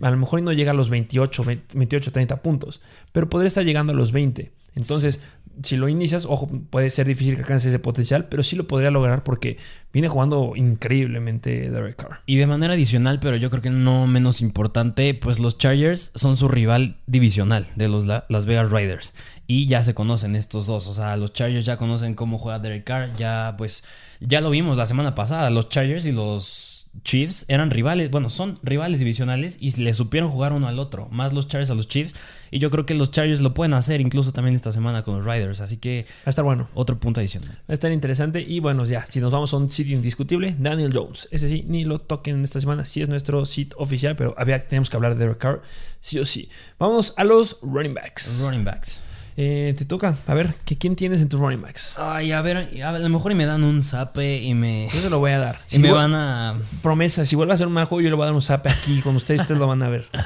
A lo mejor no llega a los 28, 28, 30 puntos, pero podría estar llegando a los 20. Entonces, si lo inicias, ojo, puede ser difícil que alcance ese potencial, pero sí lo podría lograr porque viene jugando increíblemente Derek Carr. Y de manera adicional, pero yo creo que no menos importante, pues los Chargers son su rival divisional de los Las Vegas Raiders. Y ya se conocen estos dos. O sea, los Chargers ya conocen cómo juega Derek Carr. Ya, pues, ya lo vimos la semana pasada. Los Chargers y los Chiefs eran rivales, bueno, son rivales divisionales y le supieron jugar uno al otro, más los Chargers a los Chiefs. Y yo creo que los Chargers lo pueden hacer incluso también esta semana con los Riders. Así que va a estar bueno. Otro punto adicional. Va a estar interesante. Y bueno, ya, si nos vamos a un sitio indiscutible, Daniel Jones. Ese sí, ni lo toquen esta semana. Sí es nuestro sit oficial, pero había, tenemos que hablar de Derek Carr, sí o sí. Vamos a los running backs. Running backs. Eh, te toca. A ver, ¿quién tienes en tus running backs? Ay, a ver, a, lo mejor y me dan un zape y me. Yo se lo voy a dar. Si y me van a. Promesa, si vuelve a ser un mal juego, yo le voy a dar un zape aquí. Con ustedes, ustedes lo van a ver.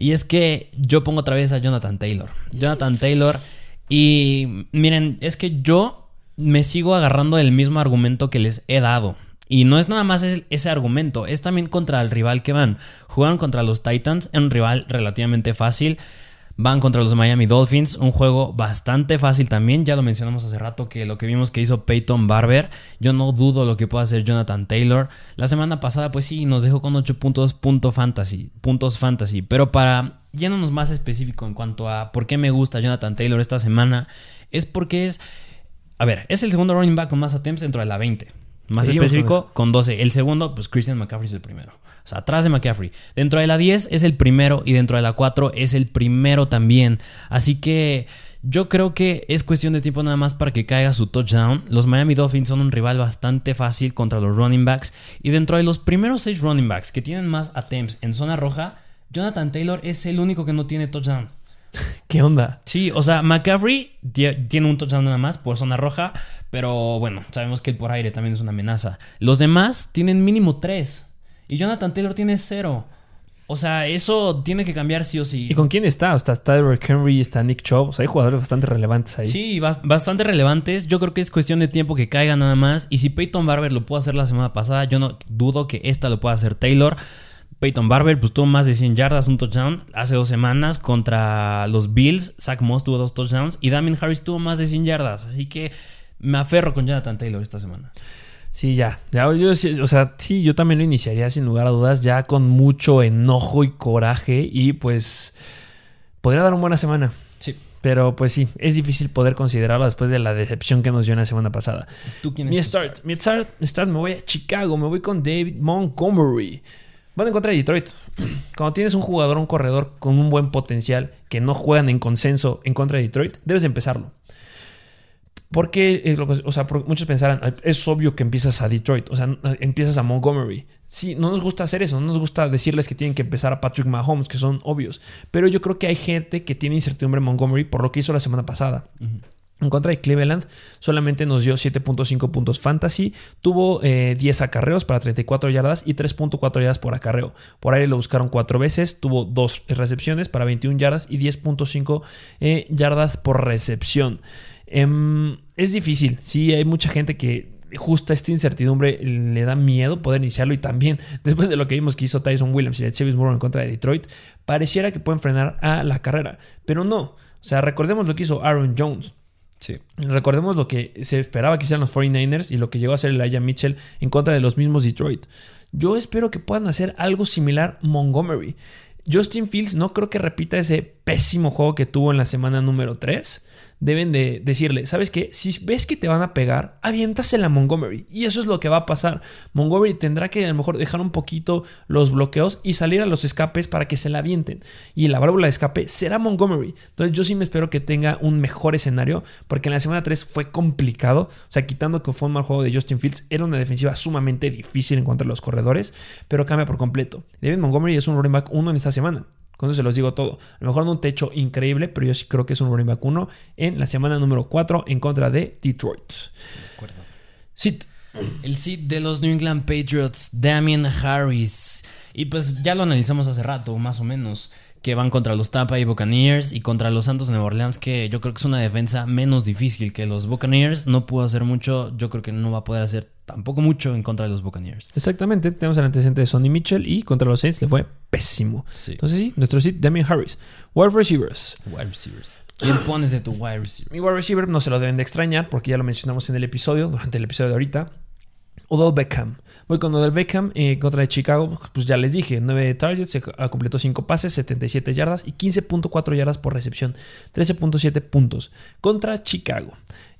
Y es que yo pongo otra vez a Jonathan Taylor. Jonathan Taylor. Y miren, es que yo me sigo agarrando el mismo argumento que les he dado. Y no es nada más ese argumento, es también contra el rival que van. Jugaron contra los Titans, en un rival relativamente fácil. Van contra los Miami Dolphins, un juego bastante fácil también. Ya lo mencionamos hace rato que lo que vimos que hizo Peyton Barber, yo no dudo lo que pueda hacer Jonathan Taylor. La semana pasada, pues sí, nos dejó con 8 puntos, punto fantasy, puntos fantasy. Pero para yéndonos más específico en cuanto a por qué me gusta Jonathan Taylor esta semana, es porque es, a ver, es el segundo running back con más attempts dentro de la 20. Más específico, con, 12. El segundo, pues Christian McCaffrey es el primero. O sea, atrás de McCaffrey. Dentro de la 10 es el primero y dentro de la 4 es el primero también. Así que yo creo que es cuestión de tiempo nada más para que caiga su touchdown. Los Miami Dolphins son un rival bastante fácil contra los running backs. Y dentro de los primeros 6 running backs que tienen más attempts en zona roja, Jonathan Taylor es el único que no tiene touchdown. ¿Qué onda? Sí, o sea, McCaffrey tiene un touchdown nada más por zona roja, pero bueno, sabemos que el por aire también es una amenaza. Los demás tienen mínimo tres y Jonathan Taylor tiene cero. O sea, eso tiene que cambiar sí o sí. ¿Y con quién está? O sea, está Derrick Henry, está Nick Chubb. O sea, hay jugadores bastante relevantes ahí. Sí, bastante relevantes. Yo creo que es cuestión de tiempo que caiga nada más. Y si Peyton Barber lo pudo hacer la semana pasada, yo no dudo que esta lo pueda hacer Taylor. Peyton Barber pues tuvo más de 100 yardas, un touchdown hace dos semanas contra los Bills. Zach Moss tuvo dos touchdowns y Damien Harris tuvo más de 100 yardas. Así que me aferro con Jonathan Taylor esta semana. Sí, ya. ya yo, o sea, sí, yo también lo iniciaría sin lugar a dudas, ya con mucho enojo y coraje y pues podría dar una buena semana. Sí. Pero pues sí, es difícil poder considerarlo después de la decepción que nos dio en la semana pasada. ¿Tú quién es mi start, Mi start, start, me voy a Chicago, me voy con David Montgomery. Van en contra de Detroit. Cuando tienes un jugador, un corredor con un buen potencial que no juegan en consenso en contra de Detroit, debes empezarlo. Porque, eh, o sea, muchos pensarán, es obvio que empiezas a Detroit, o sea, empiezas a Montgomery. Sí, no nos gusta hacer eso, no nos gusta decirles que tienen que empezar a Patrick Mahomes, que son obvios. Pero yo creo que hay gente que tiene incertidumbre en Montgomery por lo que hizo la semana pasada. En contra de Cleveland, solamente nos dio 7.5 puntos fantasy. Tuvo 10 eh, acarreos para 34 yardas y 3.4 yardas por acarreo. Por aire lo buscaron 4 veces. Tuvo 2 recepciones para 21 yardas y 10.5 eh, yardas por recepción. Em, es difícil. Sí, hay mucha gente que justo esta incertidumbre le da miedo poder iniciarlo y también después de lo que vimos que hizo Tyson Williams y el Chavis Moore en contra de Detroit, pareciera que pueden frenar a la carrera, pero no. O sea, recordemos lo que hizo Aaron Jones. Recordemos lo que se esperaba que hicieran los 49ers y lo que llegó a hacer Elijah Mitchell en contra de los mismos Detroit. Yo espero que puedan hacer algo similar Montgomery. Justin Fields no creo que repita ese pésimo juego que tuvo en la semana número 3 deben de decirle, ¿sabes qué? Si ves que te van a pegar, aviéntasela a Montgomery. Y eso es lo que va a pasar. Montgomery tendrá que a lo mejor dejar un poquito los bloqueos y salir a los escapes para que se la avienten. Y la válvula de escape será Montgomery. Entonces yo sí me espero que tenga un mejor escenario, porque en la semana 3 fue complicado. O sea, quitando que fue un mal juego de Justin Fields, era una defensiva sumamente difícil en contra de los corredores, pero cambia por completo. David Montgomery es un running back 1 en esta semana Con eso se los digo todo. A lo mejor no un techo increíble, pero yo sí creo que es un running back 1 en la semana número 4 en contra de Detroit. De acuerdo. Sit. El sit de los New England Patriots, Damian Harris. Y pues ya lo analizamos hace rato, más o menos que van contra los Tampa Bay Buccaneers y contra los Santos de Nueva Orleans, que yo creo que es una defensa menos difícil que los Buccaneers. No pudo hacer mucho, yo creo que no va a poder hacer tampoco mucho en contra de los Buccaneers. Exactamente, tenemos el antecedente de Sonny Mitchell y contra los Saints le fue pésimo. Entonces sí, nuestro sit, Damian Harris. Wide receivers. Wide receivers. ¿Quién pones de tu wide receiver? Mi wide receiver no se lo deben de extrañar porque ya lo mencionamos en el episodio, durante el episodio de ahorita. Odell Beckham. Voy con Odell Beckham eh, contra de Chicago. Pues ya les dije, 9 targets, se completó 5 pases, 77 yardas y 15.4 yardas por recepción, 13.7 puntos. Contra Chicago.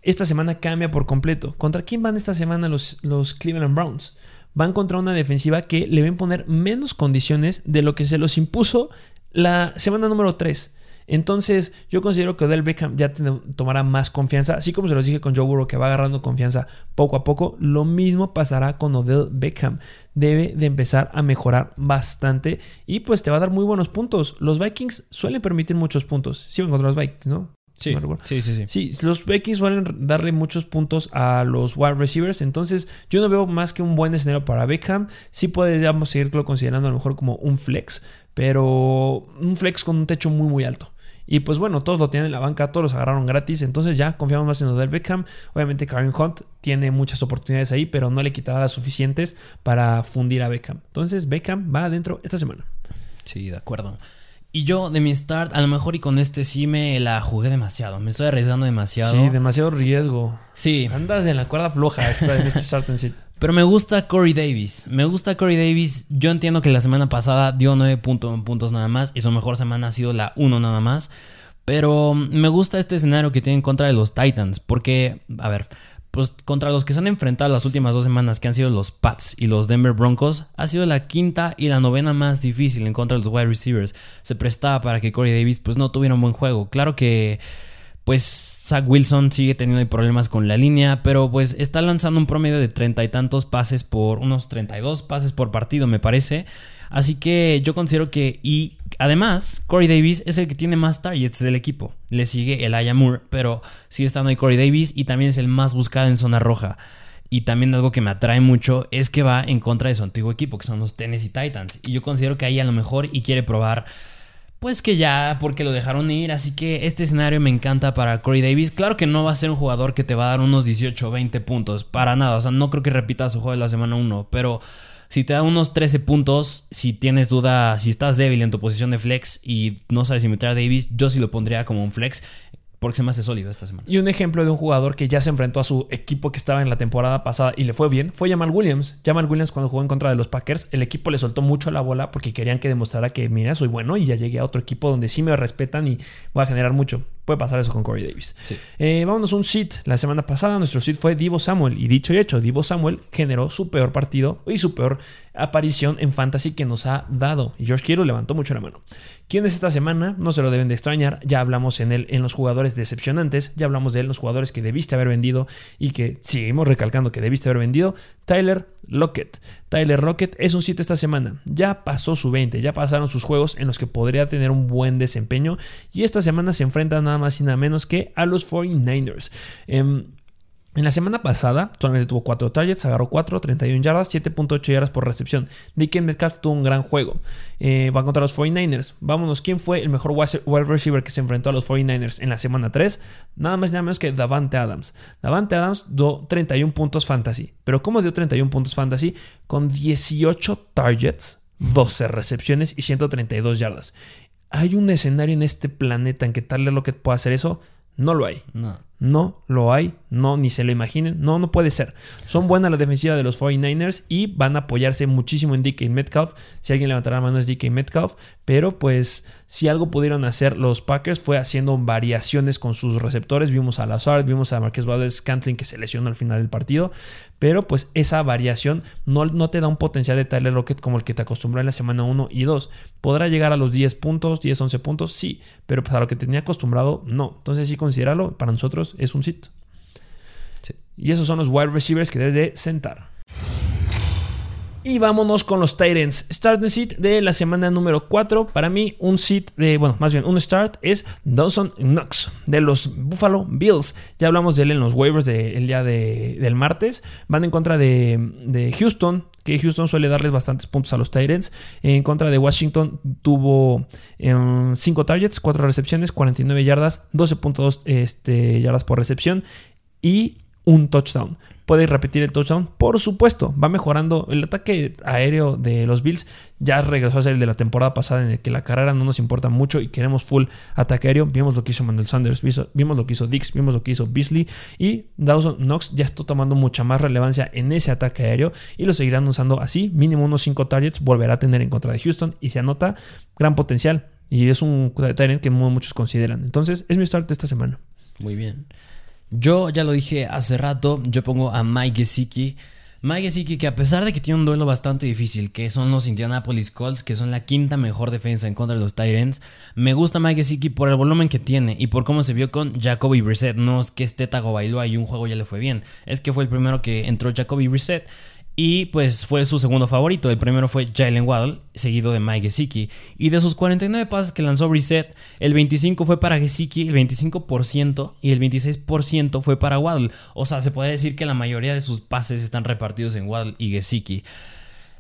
Esta semana cambia por completo. ¿Contra quién van esta semana los, Cleveland Browns? Van contra una defensiva que le ven poner menos condiciones de lo que se los impuso la semana número 3. Entonces, yo considero que Odell Beckham ya tomará más confianza. Así como se los dije con Joe Burrow, que va agarrando confianza poco a poco, lo mismo pasará con Odell Beckham. Debe de empezar a mejorar bastante y pues te va a dar muy buenos puntos. Los Vikings suelen permitir muchos puntos. Si van contra los Vikings, ¿no? Sí, sí, sí, sí, sí. los Vikings suelen darle muchos puntos a los wide receivers. Entonces, yo no veo más que un buen escenario para Beckham. Sí podríamos seguirlo considerando a lo mejor como un flex, pero un flex con un techo muy, muy alto. Y pues bueno, todos lo tienen en la banca, todos los agarraron gratis. Entonces ya confiamos más en Odell Beckham. Obviamente Karen Hunt tiene muchas oportunidades ahí, pero no le quitará las suficientes para fundir a Beckham. Entonces Beckham va adentro esta semana. Sí, de acuerdo. Y yo de mi start, a lo mejor y con este sí me la jugué demasiado. Me estoy arriesgando demasiado. Sí, demasiado riesgo. Sí. Andas en la cuerda floja en este start and sit. Pero me gusta Corey Davis. Me gusta Corey Davis. Yo entiendo que la semana pasada dio 9 puntos nada más y su mejor semana ha sido la 1 nada más. Pero me gusta este escenario que tiene en contra de los Titans. Porque, a ver, pues contra los que se han enfrentado las últimas dos semanas, que han sido los Pats y los Denver Broncos, ha sido la quinta y la novena más difícil en contra de los wide receivers. Se prestaba para que Corey Davis pues no tuviera un buen juego. Claro que pues Zach Wilson sigue teniendo problemas con la línea, pero pues está lanzando un promedio de treinta y tantos pases por unos 32 pases por partido, me parece. Así que yo considero que, y además, Corey Davis es el que tiene más targets del equipo. Le sigue el Moore, pero sigue estando ahí Corey Davis y también es el más buscado en zona roja. Y también algo que me atrae mucho es que va en contra de su antiguo equipo, que son los Tennessee Titans. Y yo considero que ahí a lo mejor y quiere probar pues que ya, porque lo dejaron ir. Así que este escenario me encanta para Corey Davis. Claro que no va a ser un jugador que te va a dar unos 18 o 20 puntos, para nada. O sea, no creo que repita su juego de la semana 1, pero si te da unos 13 puntos, si tienes duda, si estás débil en tu posición de flex y no sabes si meter a Davis, yo sí lo pondría como un flex porque se me hace sólido esta semana. Y un ejemplo de un jugador que ya se enfrentó a su equipo que estaba en la temporada pasada y le fue bien fue Jamal Williams. Jamal Williams cuando jugó en contra de los Packers, el equipo le soltó mucho la bola porque querían que demostrara que, mira, soy bueno y ya llegué a otro equipo donde sí me respetan y voy a generar mucho. Puede pasar eso con Corey Davis. Eh, vámonos a un sit. La semana pasada nuestro sit fue Divo Samuel. Y dicho y hecho, Divo Samuel generó su peor partido y su peor aparición en fantasy que nos ha dado. Y Josh Kiro levantó mucho la mano. ¿Quién es esta semana? No se lo deben de extrañar. Ya hablamos en él en los jugadores decepcionantes. Ya hablamos de él en los jugadores que debiste haber vendido y que seguimos recalcando que debiste haber vendido. Tyler Lockett. Tyler Lockett es un 7 esta semana. Ya pasó su 20. Ya pasaron sus juegos en los que podría tener un buen desempeño. Y esta semana se enfrenta nada más y nada menos que a los 49ers. En la semana pasada solamente tuvo 4 targets, agarró 4, 31 yardas, 7.8 yardas por recepción. DK Metcalf tuvo un gran juego. Eh, va contra los 49ers. Vámonos, ¿quién fue el mejor wide receiver que se enfrentó a los 49ers en la semana 3? Nada más y nada menos que Davante Adams. Davante Adams dio 31 puntos fantasy. Pero ¿cómo dio 31 puntos fantasy? Con 18 targets, 12 recepciones y 132 yardas. ¿Hay un escenario en este planeta en que tal lo que pueda hacer eso? No lo hay. No. No lo hay, no, ni se lo imaginen, no, no puede ser. Son buenas la defensiva de los 49ers y van a apoyarse muchísimo en DK Metcalf. Si alguien levantará la mano es DK Metcalf, pero pues si algo pudieron hacer los Packers fue haciendo variaciones con sus receptores. Vimos a Lazard, vimos a Marquez Valdez Cantlin que se lesionó al final del partido, pero pues esa variación no, no te da un potencial de Tyler Rocket como el que te acostumbró en la semana 1 y 2. Podrá llegar a los 10 puntos, 10, 11 puntos, sí, pero para lo que tenía acostumbrado, no. Entonces sí considéralo para nosotros es un sit. Y esos son los wide receivers que debes de sentar. Y vámonos con los Titans. Start the seat de la semana número 4. Para mí, un seat de, bueno, más bien un start es Dawson Knox de los Buffalo Bills. Ya hablamos de él en los waivers del día de, del martes. Van en contra de, de Houston que Houston suele darles bastantes puntos a los Titans. En contra de Washington tuvo 5 em, targets, 4 recepciones, 49 yardas, 12.2 este, yardas por recepción y un touchdown. ¿Puede repetir el touchdown? Por supuesto, va mejorando. El ataque aéreo de los Bills ya regresó a ser el de la temporada pasada en el que la carrera no nos importa mucho y queremos full ataque aéreo. Vimos lo que hizo Manuel Sanders, vimos lo que hizo Dix, vimos lo que hizo Beasley y Dawson Knox ya está tomando mucha más relevancia en ese ataque aéreo y lo seguirán usando así. Mínimo unos 5 targets volverá a tener en contra de Houston y se anota gran potencial. Y es un talent que muchos consideran. Entonces, es mi start esta semana. Muy bien. Yo ya lo dije hace rato, yo pongo a Mike Gesicki. Mike Gesicki que a pesar de que tiene un duelo bastante difícil, que son los Indianapolis Colts, que son la quinta mejor defensa en contra de los Titans, me gusta Mike Gesicki por el volumen que tiene y por cómo se vio con Jacoby Brissett. No es que este Tago bailó y un juego ya le fue bien, es que fue el primero que entró Jacoby Brissett y pues fue su segundo favorito. El primero fue Jalen Waddle, seguido de Mike Gesicki. Y de sus 49 pases que lanzó Reset, el 25 fue para Gesicki, el 25% y el 26% fue para Waddle. O sea, se puede decir que la mayoría de sus pases están repartidos en Waddle y Gesicki.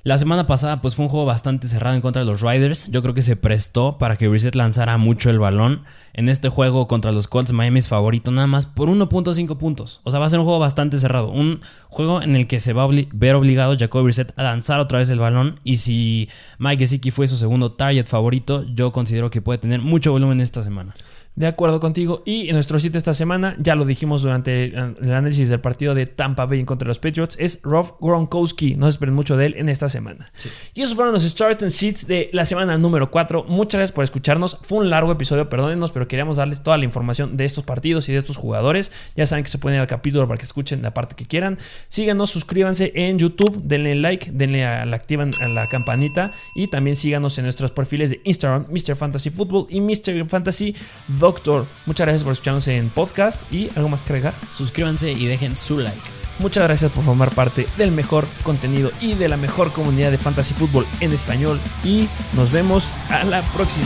La semana pasada pues fue un juego bastante cerrado en contra de los Riders. Yo creo que se prestó para que Reset lanzara mucho el balón. En este juego contra los Colts Miami es favorito nada más por 1.5 puntos. O sea, va a ser un juego bastante cerrado. Un juego en el que se va a ver obligado Jacob Reset a lanzar otra vez el balón. Y si Mike Gesicki fue su segundo target favorito, yo considero que puede tener mucho volumen esta semana. De acuerdo contigo. Y en nuestro sitio esta semana, ya lo dijimos durante el análisis del partido de Tampa Bay contra los Patriots, es Rob Gronkowski. No se esperen mucho de él en esta semana. Y esos fueron los Start and Seats de la semana número 4. Muchas gracias por escucharnos. Fue un largo episodio, perdónenos, pero queríamos darles toda la información de estos partidos y de estos jugadores. Ya saben que se pueden ir al capítulo para que escuchen la parte que quieran. Síganos, suscríbanse en YouTube, denle like, denle a la activan a la campanita y también síganos en nuestros perfiles de Instagram, Mr. Fantasy Football y Mr. Fantasy Doctor. Muchas gracias por escucharnos en podcast y algo más que agregar. Suscríbanse y dejen su like. Muchas gracias por formar parte del mejor contenido y de la mejor comunidad de fantasy fútbol en español y nos vemos a la próxima.